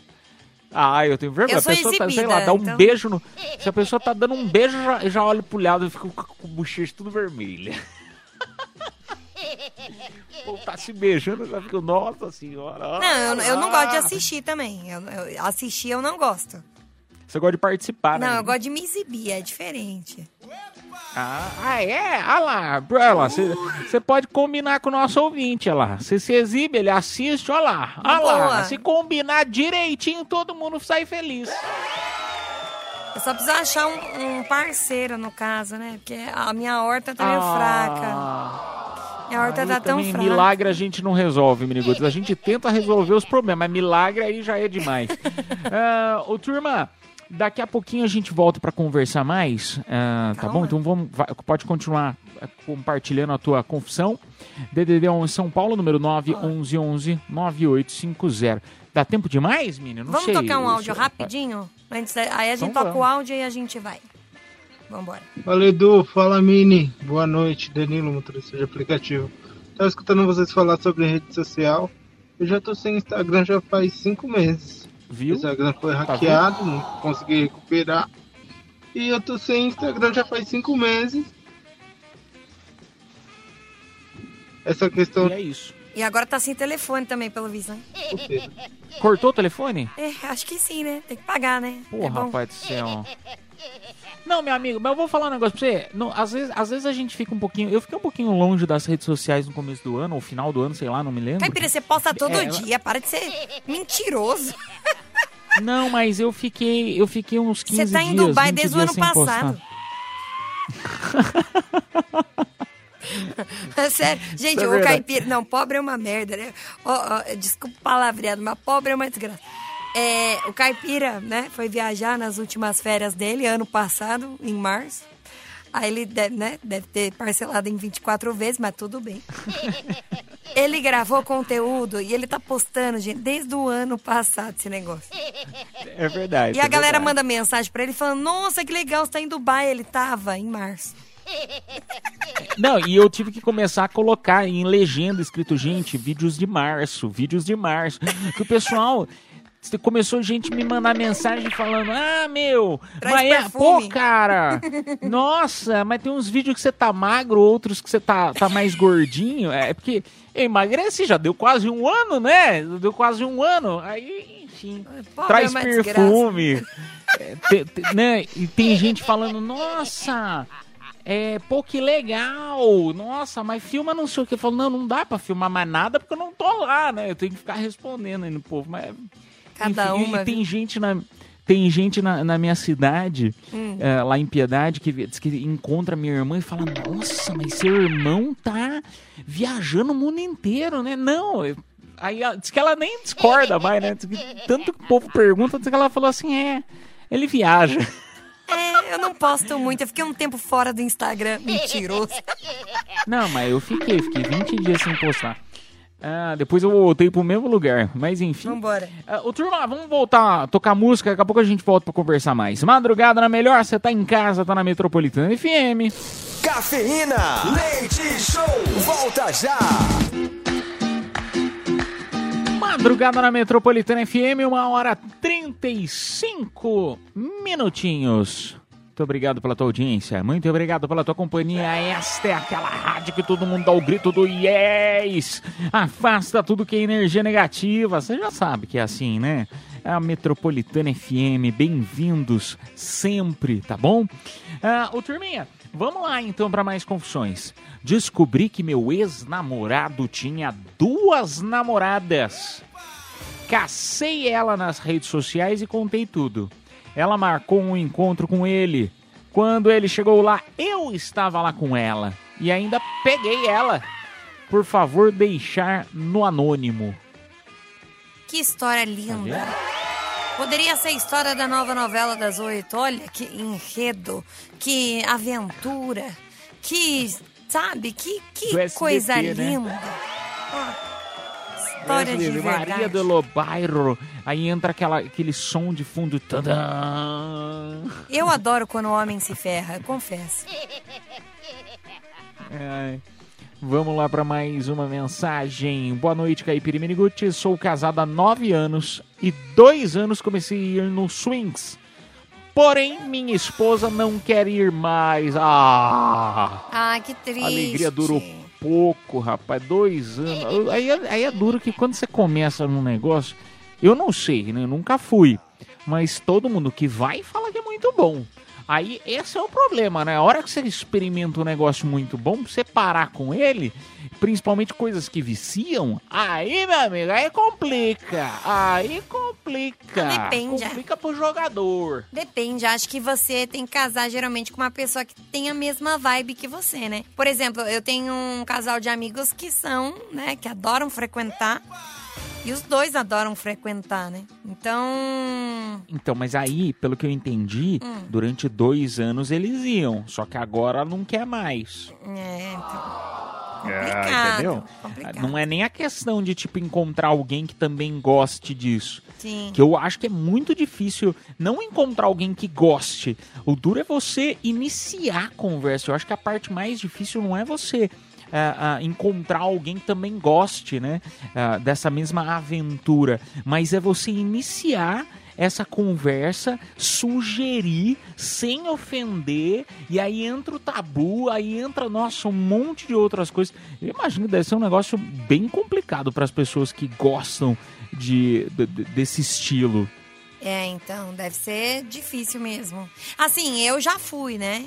Ah, eu tenho vergonha. Eu a pessoa tá, sei exibida, lá, dá um então- beijo no. Se a pessoa tá dando um beijo, já, já olho pro lado e fico com o bochecho tudo vermelho. Ou tá se beijando, eu já fico, nossa senhora. Não, eu, eu não ah. gosto de assistir também. Eu, eu- assistir eu não gosto. Você gosta de participar, né? Não, eu gosto de me exibir, é diferente. Ah, ah, é? Ah lá, olha lá, você pode combinar com o nosso ouvinte, olha lá. Você se exibe, ele assiste, olha lá. Olha lá, se combinar direitinho, todo mundo sai feliz. Eu só preciso achar um, um parceiro, no caso, né? Porque a minha horta tá meio Ah. fraca. Minha horta Aí tá tão fraca. milagre a gente não resolve, Miniguts. A gente tenta resolver os problemas, mas milagre aí já é demais. Ah, ô, turma, daqui a pouquinho a gente volta pra conversar mais, ah, tá bom? Então vamos, vai- pode continuar eh, compartilhando a tua confissão. DDD 11 São Paulo, número 911 9850. Dá tempo demais, menino? Não Vamos sei. tocar um áudio Isso- rapidinho? Antes Aí a gente Então toca o áudio e a gente vai. Vambora. Fala Edu, fala Mini, boa noite, Danilo, motorista de aplicativo. Tava escutando vocês falar sobre rede social. Eu já tô sem Instagram já faz cinco meses. Viu? O Instagram foi Tá hackeado, não consegui recuperar. E eu tô sem Instagram já faz cinco meses. Essa questão. E é isso. E agora tá sem telefone também, pelo visto, né? Cortou o telefone? É, acho que sim, né? Tem que pagar, né? Pô, é rapaz do céu. Não, meu amigo, mas eu vou falar um negócio pra você. Não, às, vezes, às vezes a gente fica um pouquinho. Eu fiquei um pouquinho longe das redes sociais no começo do ano, ou final do ano, sei lá, não me lembro. Caipira, você posta todo É, dia, para de ser mentiroso. Não, mas eu fiquei. Eu fiquei uns 15 Você tá dias. em Dubai 20 desde o dias ano passado. É Sério, gente, é o caipira. Não, pobre é uma merda, né? Ó, ó, desculpa o palavreado, mas pobre é uma desgraça. É, o caipira, né, foi viajar nas últimas férias dele, ano passado, em março. Aí ele deve, né, deve ter parcelado em 24 vezes, mas tudo bem. Ele gravou conteúdo e ele tá postando, gente, desde o ano passado esse negócio. É verdade. E a é galera verdade. manda mensagem pra ele falando: Nossa, que legal, você tá em Dubai. Ele tava em março. Não, e eu tive que começar a colocar em legenda escrito, gente, vídeos de março, vídeos de março. Que o pessoal. Começou gente me mandar mensagem falando: Ah, meu, Traz mas é, perfume." pô, cara, nossa, mas tem uns vídeos que você tá magro, outros que você tá, tá mais gordinho. É porque eu emagreci, já deu quase um ano, né? Deu quase um ano. Aí, enfim, traz é uma perfume. É, te- te- né? E tem gente falando: Nossa, é, pô, que legal! Nossa, mas filma não sei o que. Eu falo, não, não dá pra filmar mais nada porque eu não tô lá, né? Eu tenho que ficar respondendo aí no povo. Mas, Cada enfim, uma, E tem gente na. Tem gente na, na minha cidade, Hum. eh, lá em Piedade, que diz que encontra minha irmã e fala: Nossa, mas seu irmão tá viajando o mundo inteiro, né? Não, aí diz que ela nem discorda mais, né? Tanto que o povo pergunta, diz que ela falou assim: É, ele viaja. É, Eu não posto muito, eu fiquei um tempo fora do Instagram. Mentiroso. Não, mas eu fiquei, fiquei 20 dias sem postar. Ah, depois eu voltei pro mesmo lugar, mas enfim. Vambora. Ah, ô, turma, vamos voltar a tocar música, daqui a pouco a gente volta pra conversar mais. Madrugada na melhor, você tá em casa, tá na Metropolitana FM. Cafeína, leite show, volta já. Madrugada na Metropolitana FM, uma hora 35 minutinhos. Muito obrigado pela tua audiência, muito obrigado pela tua companhia. Esta é aquela rádio que todo mundo dá o grito do yes! Afasta tudo que é energia negativa. Você já sabe que é assim, né? É a Metropolitana FM, bem-vindos sempre, tá bom? Ah, ô turminha, vamos lá então para mais confissões. Descobri que meu ex-namorado tinha duas namoradas. Cacei ela nas redes sociais e contei tudo. Ela marcou um encontro com ele. Quando ele chegou lá, eu estava lá com ela. E ainda peguei ela. Por favor, deixar no anônimo. Que história linda. Poderia ser a história da nova novela das oito. Olha que enredo, que aventura, que, sabe, que, que SBT, coisa né? linda. História de Wesley, Maria verdade. do Lobairo. Aí entra aquela, aquele som de fundo. Tadã. Eu adoro quando o homem se ferra, confesso. Ai. Vamos lá para mais uma mensagem. Boa noite, Caipira Miniguti. Sou casado há nove anos e dois anos comecei a ir no Swings. Porém, minha esposa não quer ir mais. Ah! Ah, que triste. A alegria durou pouco, rapaz. Dois anos. Aí, é- aí é duro que quando você começa num negócio, eu não sei, né? Eu nunca fui. Mas todo mundo que vai fala que é muito bom. Aí esse é o problema, né? A hora que você experimenta um negócio muito bom, você parar com ele, principalmente coisas que viciam, aí, meu amigo, aí complica. Aí complica. Depende, é. Complica pro jogador. Depende, acho que você tem que casar geralmente com uma pessoa que tem a mesma vibe que você, né? Por exemplo, eu tenho um casal de amigos que são, né, que adoram frequentar. E os dois adoram frequentar, né? Então. Então, mas aí, pelo que eu entendi, Hum. durante dois anos eles iam. Só que agora não quer mais. É, então. Ah, entendeu? Não é nem a questão de, tipo, encontrar alguém que também goste disso. Sim. Que eu acho que é muito difícil não encontrar alguém que goste. O duro é você iniciar a conversa. Eu acho que a parte mais difícil não é você ah, encontrar alguém que também goste, né? ah, dessa mesma aventura. Mas é você iniciar essa conversa, sugerir sem ofender, e aí entra o tabu, aí entra, nossa, um monte de outras coisas. Eu imagino que deve ser um negócio bem complicado para as pessoas que gostam de- de- desse estilo. É, então, deve ser difícil mesmo. Assim, eu já fui, né?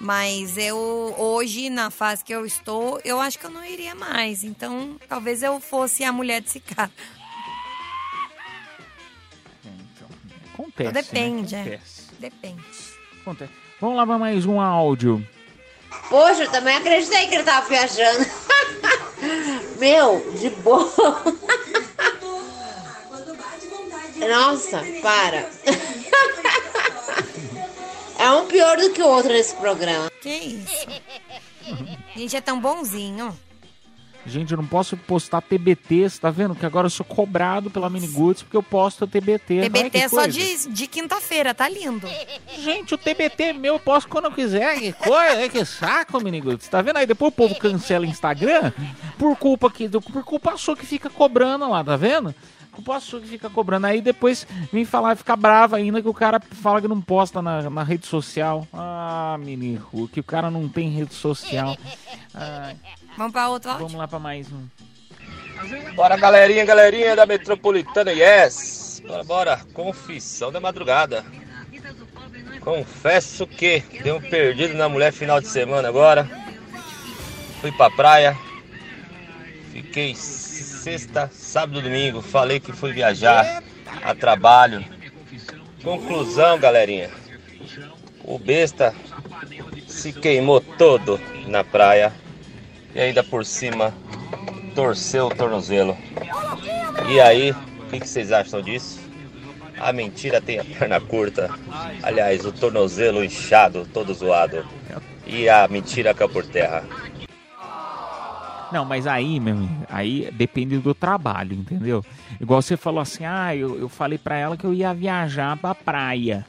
Mas eu, hoje, na fase que eu estou, eu acho que eu não iria mais. Então, talvez eu fosse a mulher desse cara. Acontece. Depende, né? é. Acontece. Depende. Acontece. Vamos lá para mais um áudio. Poxa, eu também acreditei que ele tava viajando. Meu, de boa. Nossa, para. É um pior do que o outro nesse programa. Que isso? A gente é tão bonzinho. Gente, eu não posso postar TBT, você tá vendo? Que agora eu sou cobrado pela Miniguts porque eu posto TBT. TBT que é só coisa. de, de quinta-feira, tá lindo. Gente, o TBT meu eu posto quando eu quiser. Que coisa, que saco, Miniguts. Tá vendo aí? Depois o povo cancela o Instagram por culpa, que, do- por culpa sua que fica cobrando lá, tá vendo? Culpa que fica cobrando. Aí depois vem falar, fica brava ainda que o cara fala que não posta na, na rede social. Ah, mini Hulk, o cara não tem rede social. Ai. Vamos pra outro áudio? Vamos lá pra mais um. Bora, galerinha, galerinha da Metropolitana, yes! Bora, bora, confissão da madrugada. Confesso que dei um perdido na mulher final de semana agora. Fui pra praia. Fiquei sexta, sábado domingo. Falei que fui viajar a trabalho. Conclusão, galerinha. O besta se queimou todo na praia. E ainda por cima torceu o tornozelo. E aí, o que, que vocês acham disso? A mentira tem a perna curta. Aliás, o tornozelo inchado, todo zoado. E a mentira caiu por terra. Não, mas aí, meu amigo, aí depende do trabalho, entendeu? Igual você falou assim, ah, eu, eu falei pra ela que eu ia viajar pra praia,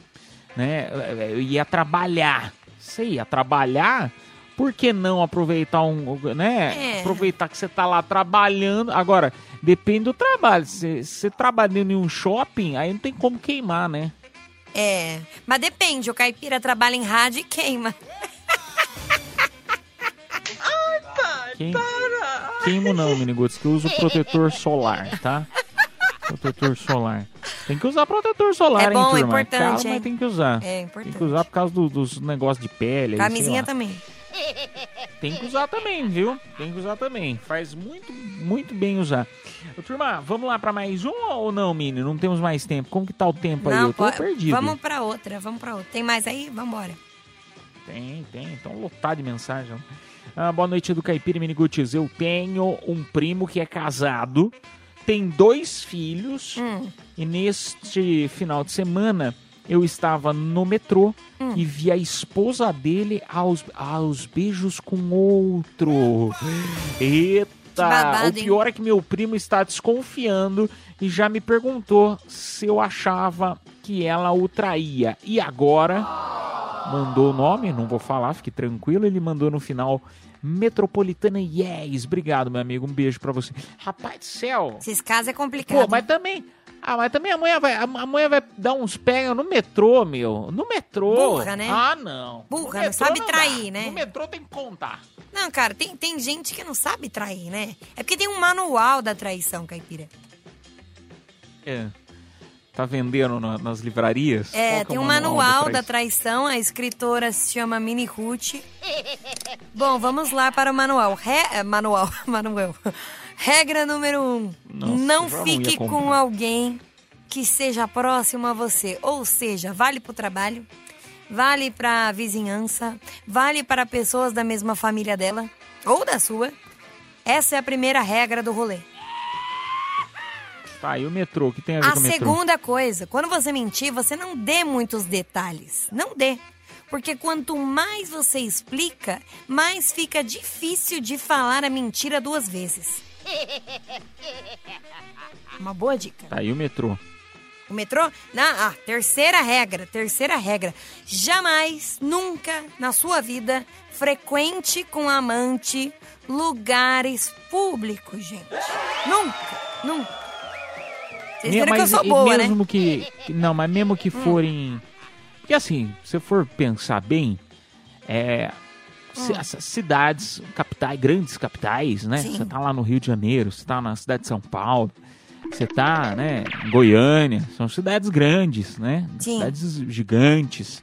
né? Eu ia trabalhar. Você ia trabalhar? Por que não aproveitar um, né? É. Aproveitar que você tá lá trabalhando. Agora, depende do trabalho. Se você trabalhando em um shopping, aí não tem como queimar, né? É, mas depende, o caipira trabalha em rádio e queima. Quem, queimo não, Miniguts, que eu uso protetor solar, tá? Protetor solar. Tem que usar protetor solar, É hein, bom, é turma? importante, Caro, hein? mas tem que usar. É Tem importante. que usar por causa do- dos negócios de pele. aí, Camisinha também. Tem que usar também, viu? Tem que usar também. Faz muito, muito bem usar. Ô, turma, vamos lá pra mais um ou não, Mini? Não temos mais tempo. Como que tá o tempo aí? Não, Eu tô perdido. Vamos pra outra, vamos pra outra. Tem mais aí? Vambora. Tem, tem. Então lotado de mensagem. Ah, boa noite do Caipira Miniguts. Eu tenho um primo que é casado, tem dois filhos Hum. e neste final de semana eu estava no metrô Hum. e vi a esposa dele aos, aos beijos com outro. Eita! babado, o pior é que meu primo está desconfiando e já me perguntou se eu achava que ela o traía. E agora mandou o nome, não vou falar, fique tranquilo. Ele mandou no final Metropolitana Yes. Obrigado, meu amigo. Um beijo pra você. Rapaz do céu. Esses casos é complicado. Pô, mas também. Ah, mas também a mulher vai, a mulher vai dar uns pega no metrô, meu. No metrô. Burra, né? Ah, não. Burra, não sabe dá. trair, né? No metrô tem que contar. Não, cara, tem, tem gente que não sabe trair, né? É porque tem um manual da traição, caipira. É. Tá vendendo na- nas livrarias? É, que tem um manual da traição? traição, a escritora se chama Minnie Ruth. Bom, vamos lá para o manual. Re... é, Manual, Manuel. Regra número um. Nossa, não não fique ia com alguém que seja próximo a você. Ou seja, vale para o trabalho, vale para a vizinhança, vale para pessoas da mesma família dela ou da sua. Essa é a primeira regra do rolê. Tá, e o metrô? Que tem a ver A com o metrô? segunda coisa, quando você mentir, você não dê muitos detalhes. Não dê. Porque quanto mais você explica, mais fica difícil de falar a mentira duas vezes. Uma boa dica. Tá, e o metrô? O metrô? Na, ah, terceira regra, terceira regra. Jamais, nunca na sua vida, frequente com amante lugares públicos, gente. Nunca, nunca. Vocês viram que eu sou e boa, né? mesmo que, que- Não, mas mesmo que forem. Porque assim, se você for pensar bem, é. Hum. Essas cidades, capitais, grandes capitais, né? Você tá lá no Rio de Janeiro, você tá na cidade de São Paulo, você tá, né, em Goiânia, são cidades grandes, né? Sim. Cidades gigantes.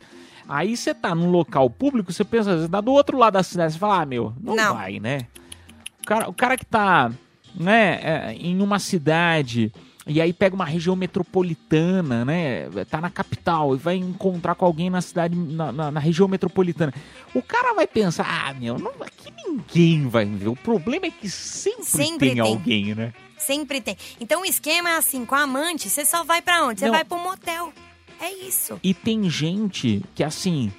Aí você tá num local público, você pensa, você tá do outro lado da cidade, você fala, ah, meu, não, Não. vai, né? O cara, o cara que tá, né, é, em uma cidade e aí pega uma região metropolitana, né? Tá na capital e vai encontrar com alguém na cidade, na, na- na região metropolitana. O cara vai pensar, ah, meu, não, aqui ninguém vai ver. O problema é que sempre, Sempre tem, tem. alguém, né? Sempre tem. Então o esquema é assim, com a amante, você só vai pra onde? Você Não. vai pro motel. É isso. E tem gente que, assim,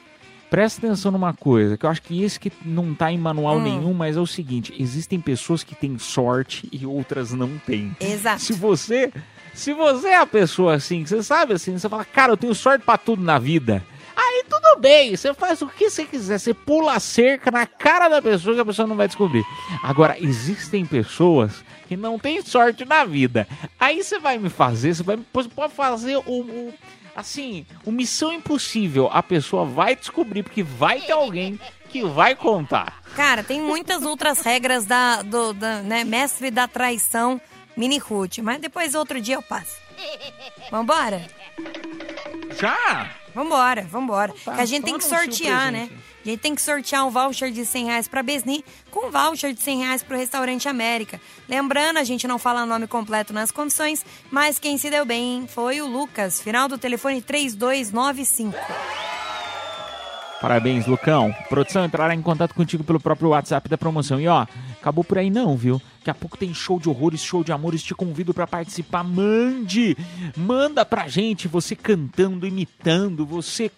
presta atenção numa coisa, que eu acho que esse que não tá em manual Hum. nenhum, mas é o seguinte: existem pessoas que têm sorte e outras não têm. Exato. Se você. Se você é a pessoa assim, que você sabe assim, você fala, cara, eu tenho sorte pra tudo na vida. Aí tudo bem, você faz o que você quiser, você pula a cerca na cara da pessoa que a pessoa não vai descobrir. Agora, existem pessoas que não têm sorte na vida. Aí você vai me fazer, você vai você pode fazer o, o- assim, o missão impossível. A pessoa vai descobrir porque vai ter alguém que vai contar. Cara, tem muitas outras regras da, do da, né, mestre da traição, Mini Ruth. Mas depois outro dia eu passo. Vambora? Já? Vambora, vambora. tá, que a gente tem que sortear, né? A gente tem que sortear um voucher de 100 reais pra Besni com um voucher de 100 reais pro Restaurante América. Lembrando, a gente não fala nome completo nas condições, mas quem se deu bem foi o Lucas, final do telefone 3295. Parabéns, Lucão. Produção entrará em contato contigo pelo próprio WhatsApp da promoção. E ó, acabou por aí não, viu? Daqui a pouco tem show de horrores, show de amores. Te convido para participar. Mande! Manda pra gente você cantando, imitando, você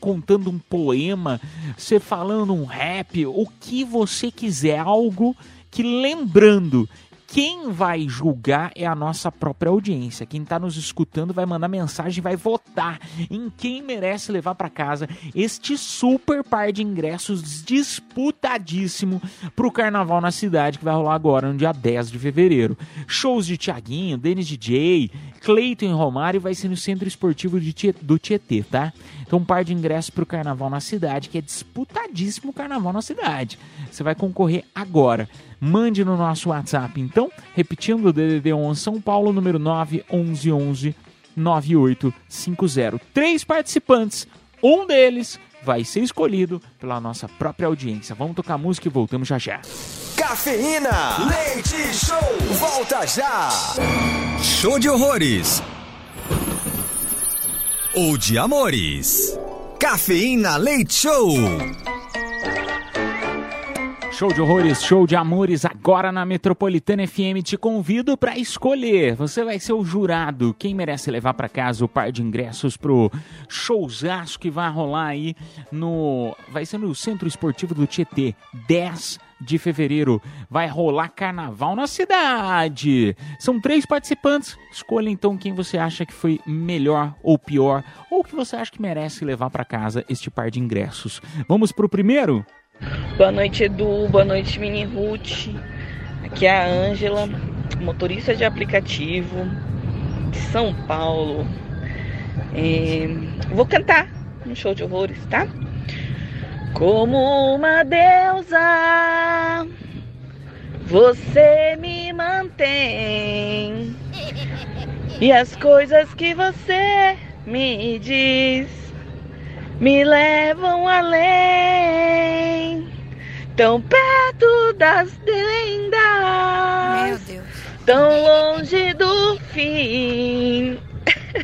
contando um poema, você falando um rap, o que você quiser. Algo que, lembrando, quem vai julgar é a nossa própria audiência. Quem está nos escutando vai mandar mensagem, vai votar em quem merece levar para casa este super par de ingressos disputadíssimo para o Carnaval na cidade que vai rolar agora no dia 10 de fevereiro. Shows de Tiaguinho, Denis DJ, Cleiton Romário vai ser no Centro Esportivo do Tietê, tá? Então um par de ingressos para o Carnaval na cidade, que é disputadíssimo o Carnaval na cidade. Você vai concorrer agora. Mande no nosso WhatsApp, então, repetindo o DDD 11 São Paulo, número 911 9850. Três participantes, um deles vai ser escolhido pela nossa própria audiência. Vamos tocar música e voltamos já já. Cafeína, leite show, volta já. Show de horrores. Ou de amores. Cafeína Leite Show. Show de horrores, show de amores, agora na Metropolitana FM. Te convido para escolher. Você vai ser o jurado. Quem merece levar para casa o par de ingressos pro showzaço que vai rolar aí no. Vai ser no Centro Esportivo do Tietê, 10 de fevereiro. Vai rolar carnaval na cidade. São três participantes. Escolha então quem você acha que foi melhor ou pior, ou que você acha que merece levar para casa este par de ingressos. Vamos pro primeiro? Boa noite, Edu. Boa noite, Mini Ruth. Aqui é a Ângela, motorista de aplicativo de São Paulo. É, Vou cantar no show de horrores, tá? Como uma deusa, você me mantém. E as coisas que você me diz me levam além, tão perto das lendas, Meu Deus. tão longe do fim.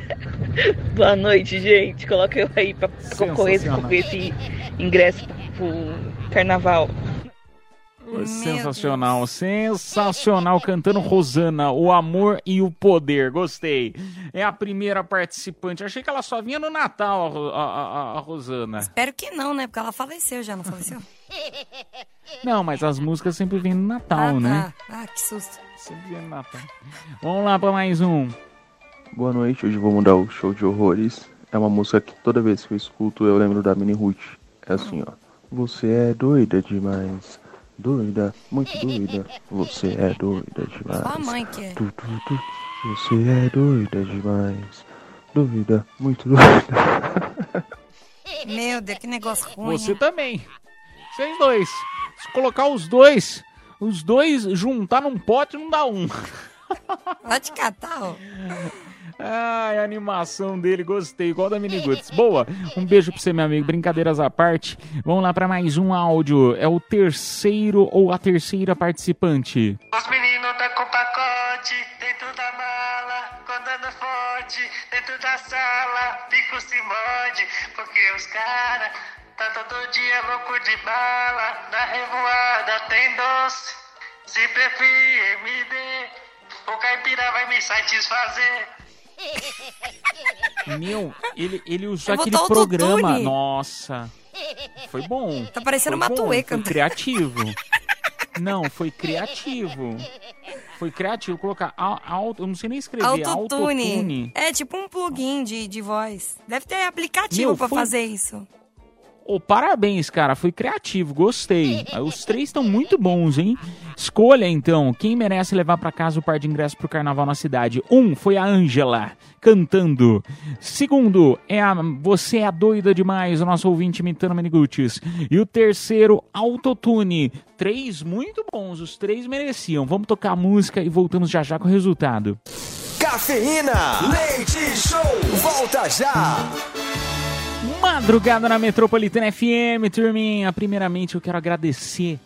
Boa noite, gente. Coloca eu aí pra concorrer com esse ingresso pro carnaval. Sensacional, sensacional, cantando Rosana, o amor e o poder, gostei. É a primeira participante, achei que ela só vinha no Natal, a, a- a- Rosana. Espero que não, né? Porque ela faleceu já, não faleceu? Não, mas as músicas sempre vêm no Natal, ah, né? tá. Ah, que susto. Sempre vem no Natal. Vamos lá pra mais um. Boa noite, hoje vou mudar o show de horrores. É uma música que toda vez que eu escuto eu lembro da Mini Ruth. É assim, ó. Você é doida demais. Doida, muito doida. Você é doida demais. Só a mãe que é. Tu, tu, tu. Você é doida demais. Doida, muito doida. Meu Deus, que negócio ruim. Você também. Vocês dois. Se colocar os dois, os dois juntar num pote não dá um. Vai te catar, ó. Ai, a animação dele, gostei, igual da Miniguts. Boa, um beijo pra você, meu amigo. Brincadeiras à parte. Vamos lá pra mais um áudio. É o terceiro ou a terceira participante. Os meninos tá com pacote dentro da mala, andando forte dentro da sala, fico se morde, porque os cara tá todo dia louco de bala, na revoada tem doce, se preferir me dê, o caipira vai me satisfazer. Meu, ele, ele usou Eu aquele botou programa. autotune. Nossa. Foi bom. Tá parecendo Foi Matuê Foi cantando. criativo. Não, foi criativo. Foi criativo colocar al- alto, eu não sei nem escrever, Autotune. autotune. É tipo um plugin de, de voz. Deve ter aplicativo Meu, pra foi- fazer isso. Ô, parabéns, cara, foi criativo, gostei. Os três estão muito bons, hein? Escolha então, quem merece levar pra casa o par de ingressos pro carnaval na cidade? Um foi a Ângela, cantando. Segundo, é a Você é a doida demais, o nosso ouvinte imitando Maniguts. E o terceiro, Autotune. Três muito bons, os três mereciam. Vamos tocar a música e voltamos já já com o resultado. Cafeína, leite show, volta já. Madrugada na Metropolitana FM, turminha. Primeiramente, eu quero agradecer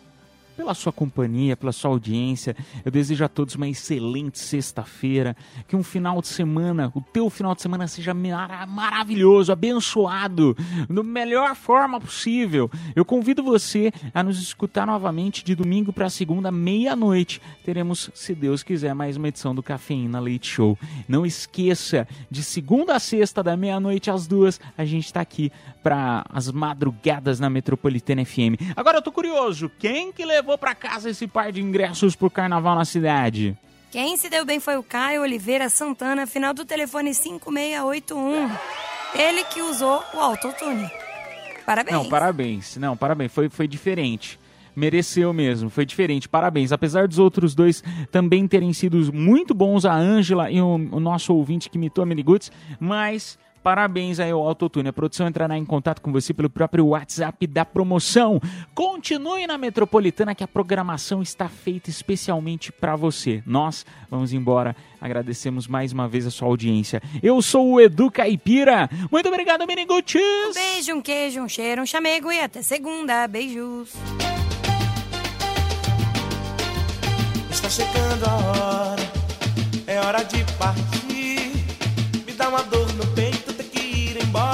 pela sua companhia, pela sua audiência. Eu desejo a todos uma excelente sexta-feira, que um final de semana, o teu final de semana seja mara maravilhoso, abençoado, da melhor forma possível. Eu convido você a nos escutar novamente de domingo para segunda, meia-noite. Teremos, se Deus quiser, mais uma edição do Cafeína Leite Show. Não esqueça, de segunda a sexta, da meia-noite às duas, a gente está aqui para as madrugadas na Metropolitana FM. Agora eu tô curioso, quem que levou para casa esse par de ingressos pro carnaval na cidade? Quem se deu bem foi o Caio Oliveira Santana, final do telefone 5681. Ele que usou o autotune. Parabéns. Não, parabéns. Não, parabéns. Foi, foi diferente. Mereceu mesmo, foi diferente. Parabéns. Apesar dos outros dois também terem sido muito bons, a Ângela e o, o nosso ouvinte que imitou a Miniguts, mas Parabéns aí ao Autotune. A produção entrará em contato com você pelo próprio WhatsApp da promoção. Continue na Metropolitana que a programação está feita especialmente para você. Nós vamos embora. Agradecemos mais uma vez a sua audiência. Eu sou o Edu Caipira. Muito obrigado, Miniguts. Um beijo, um queijo, um cheiro, um chamego e até segunda. Beijos. Está chegando a hora, é hora de partir. Me dá uma dor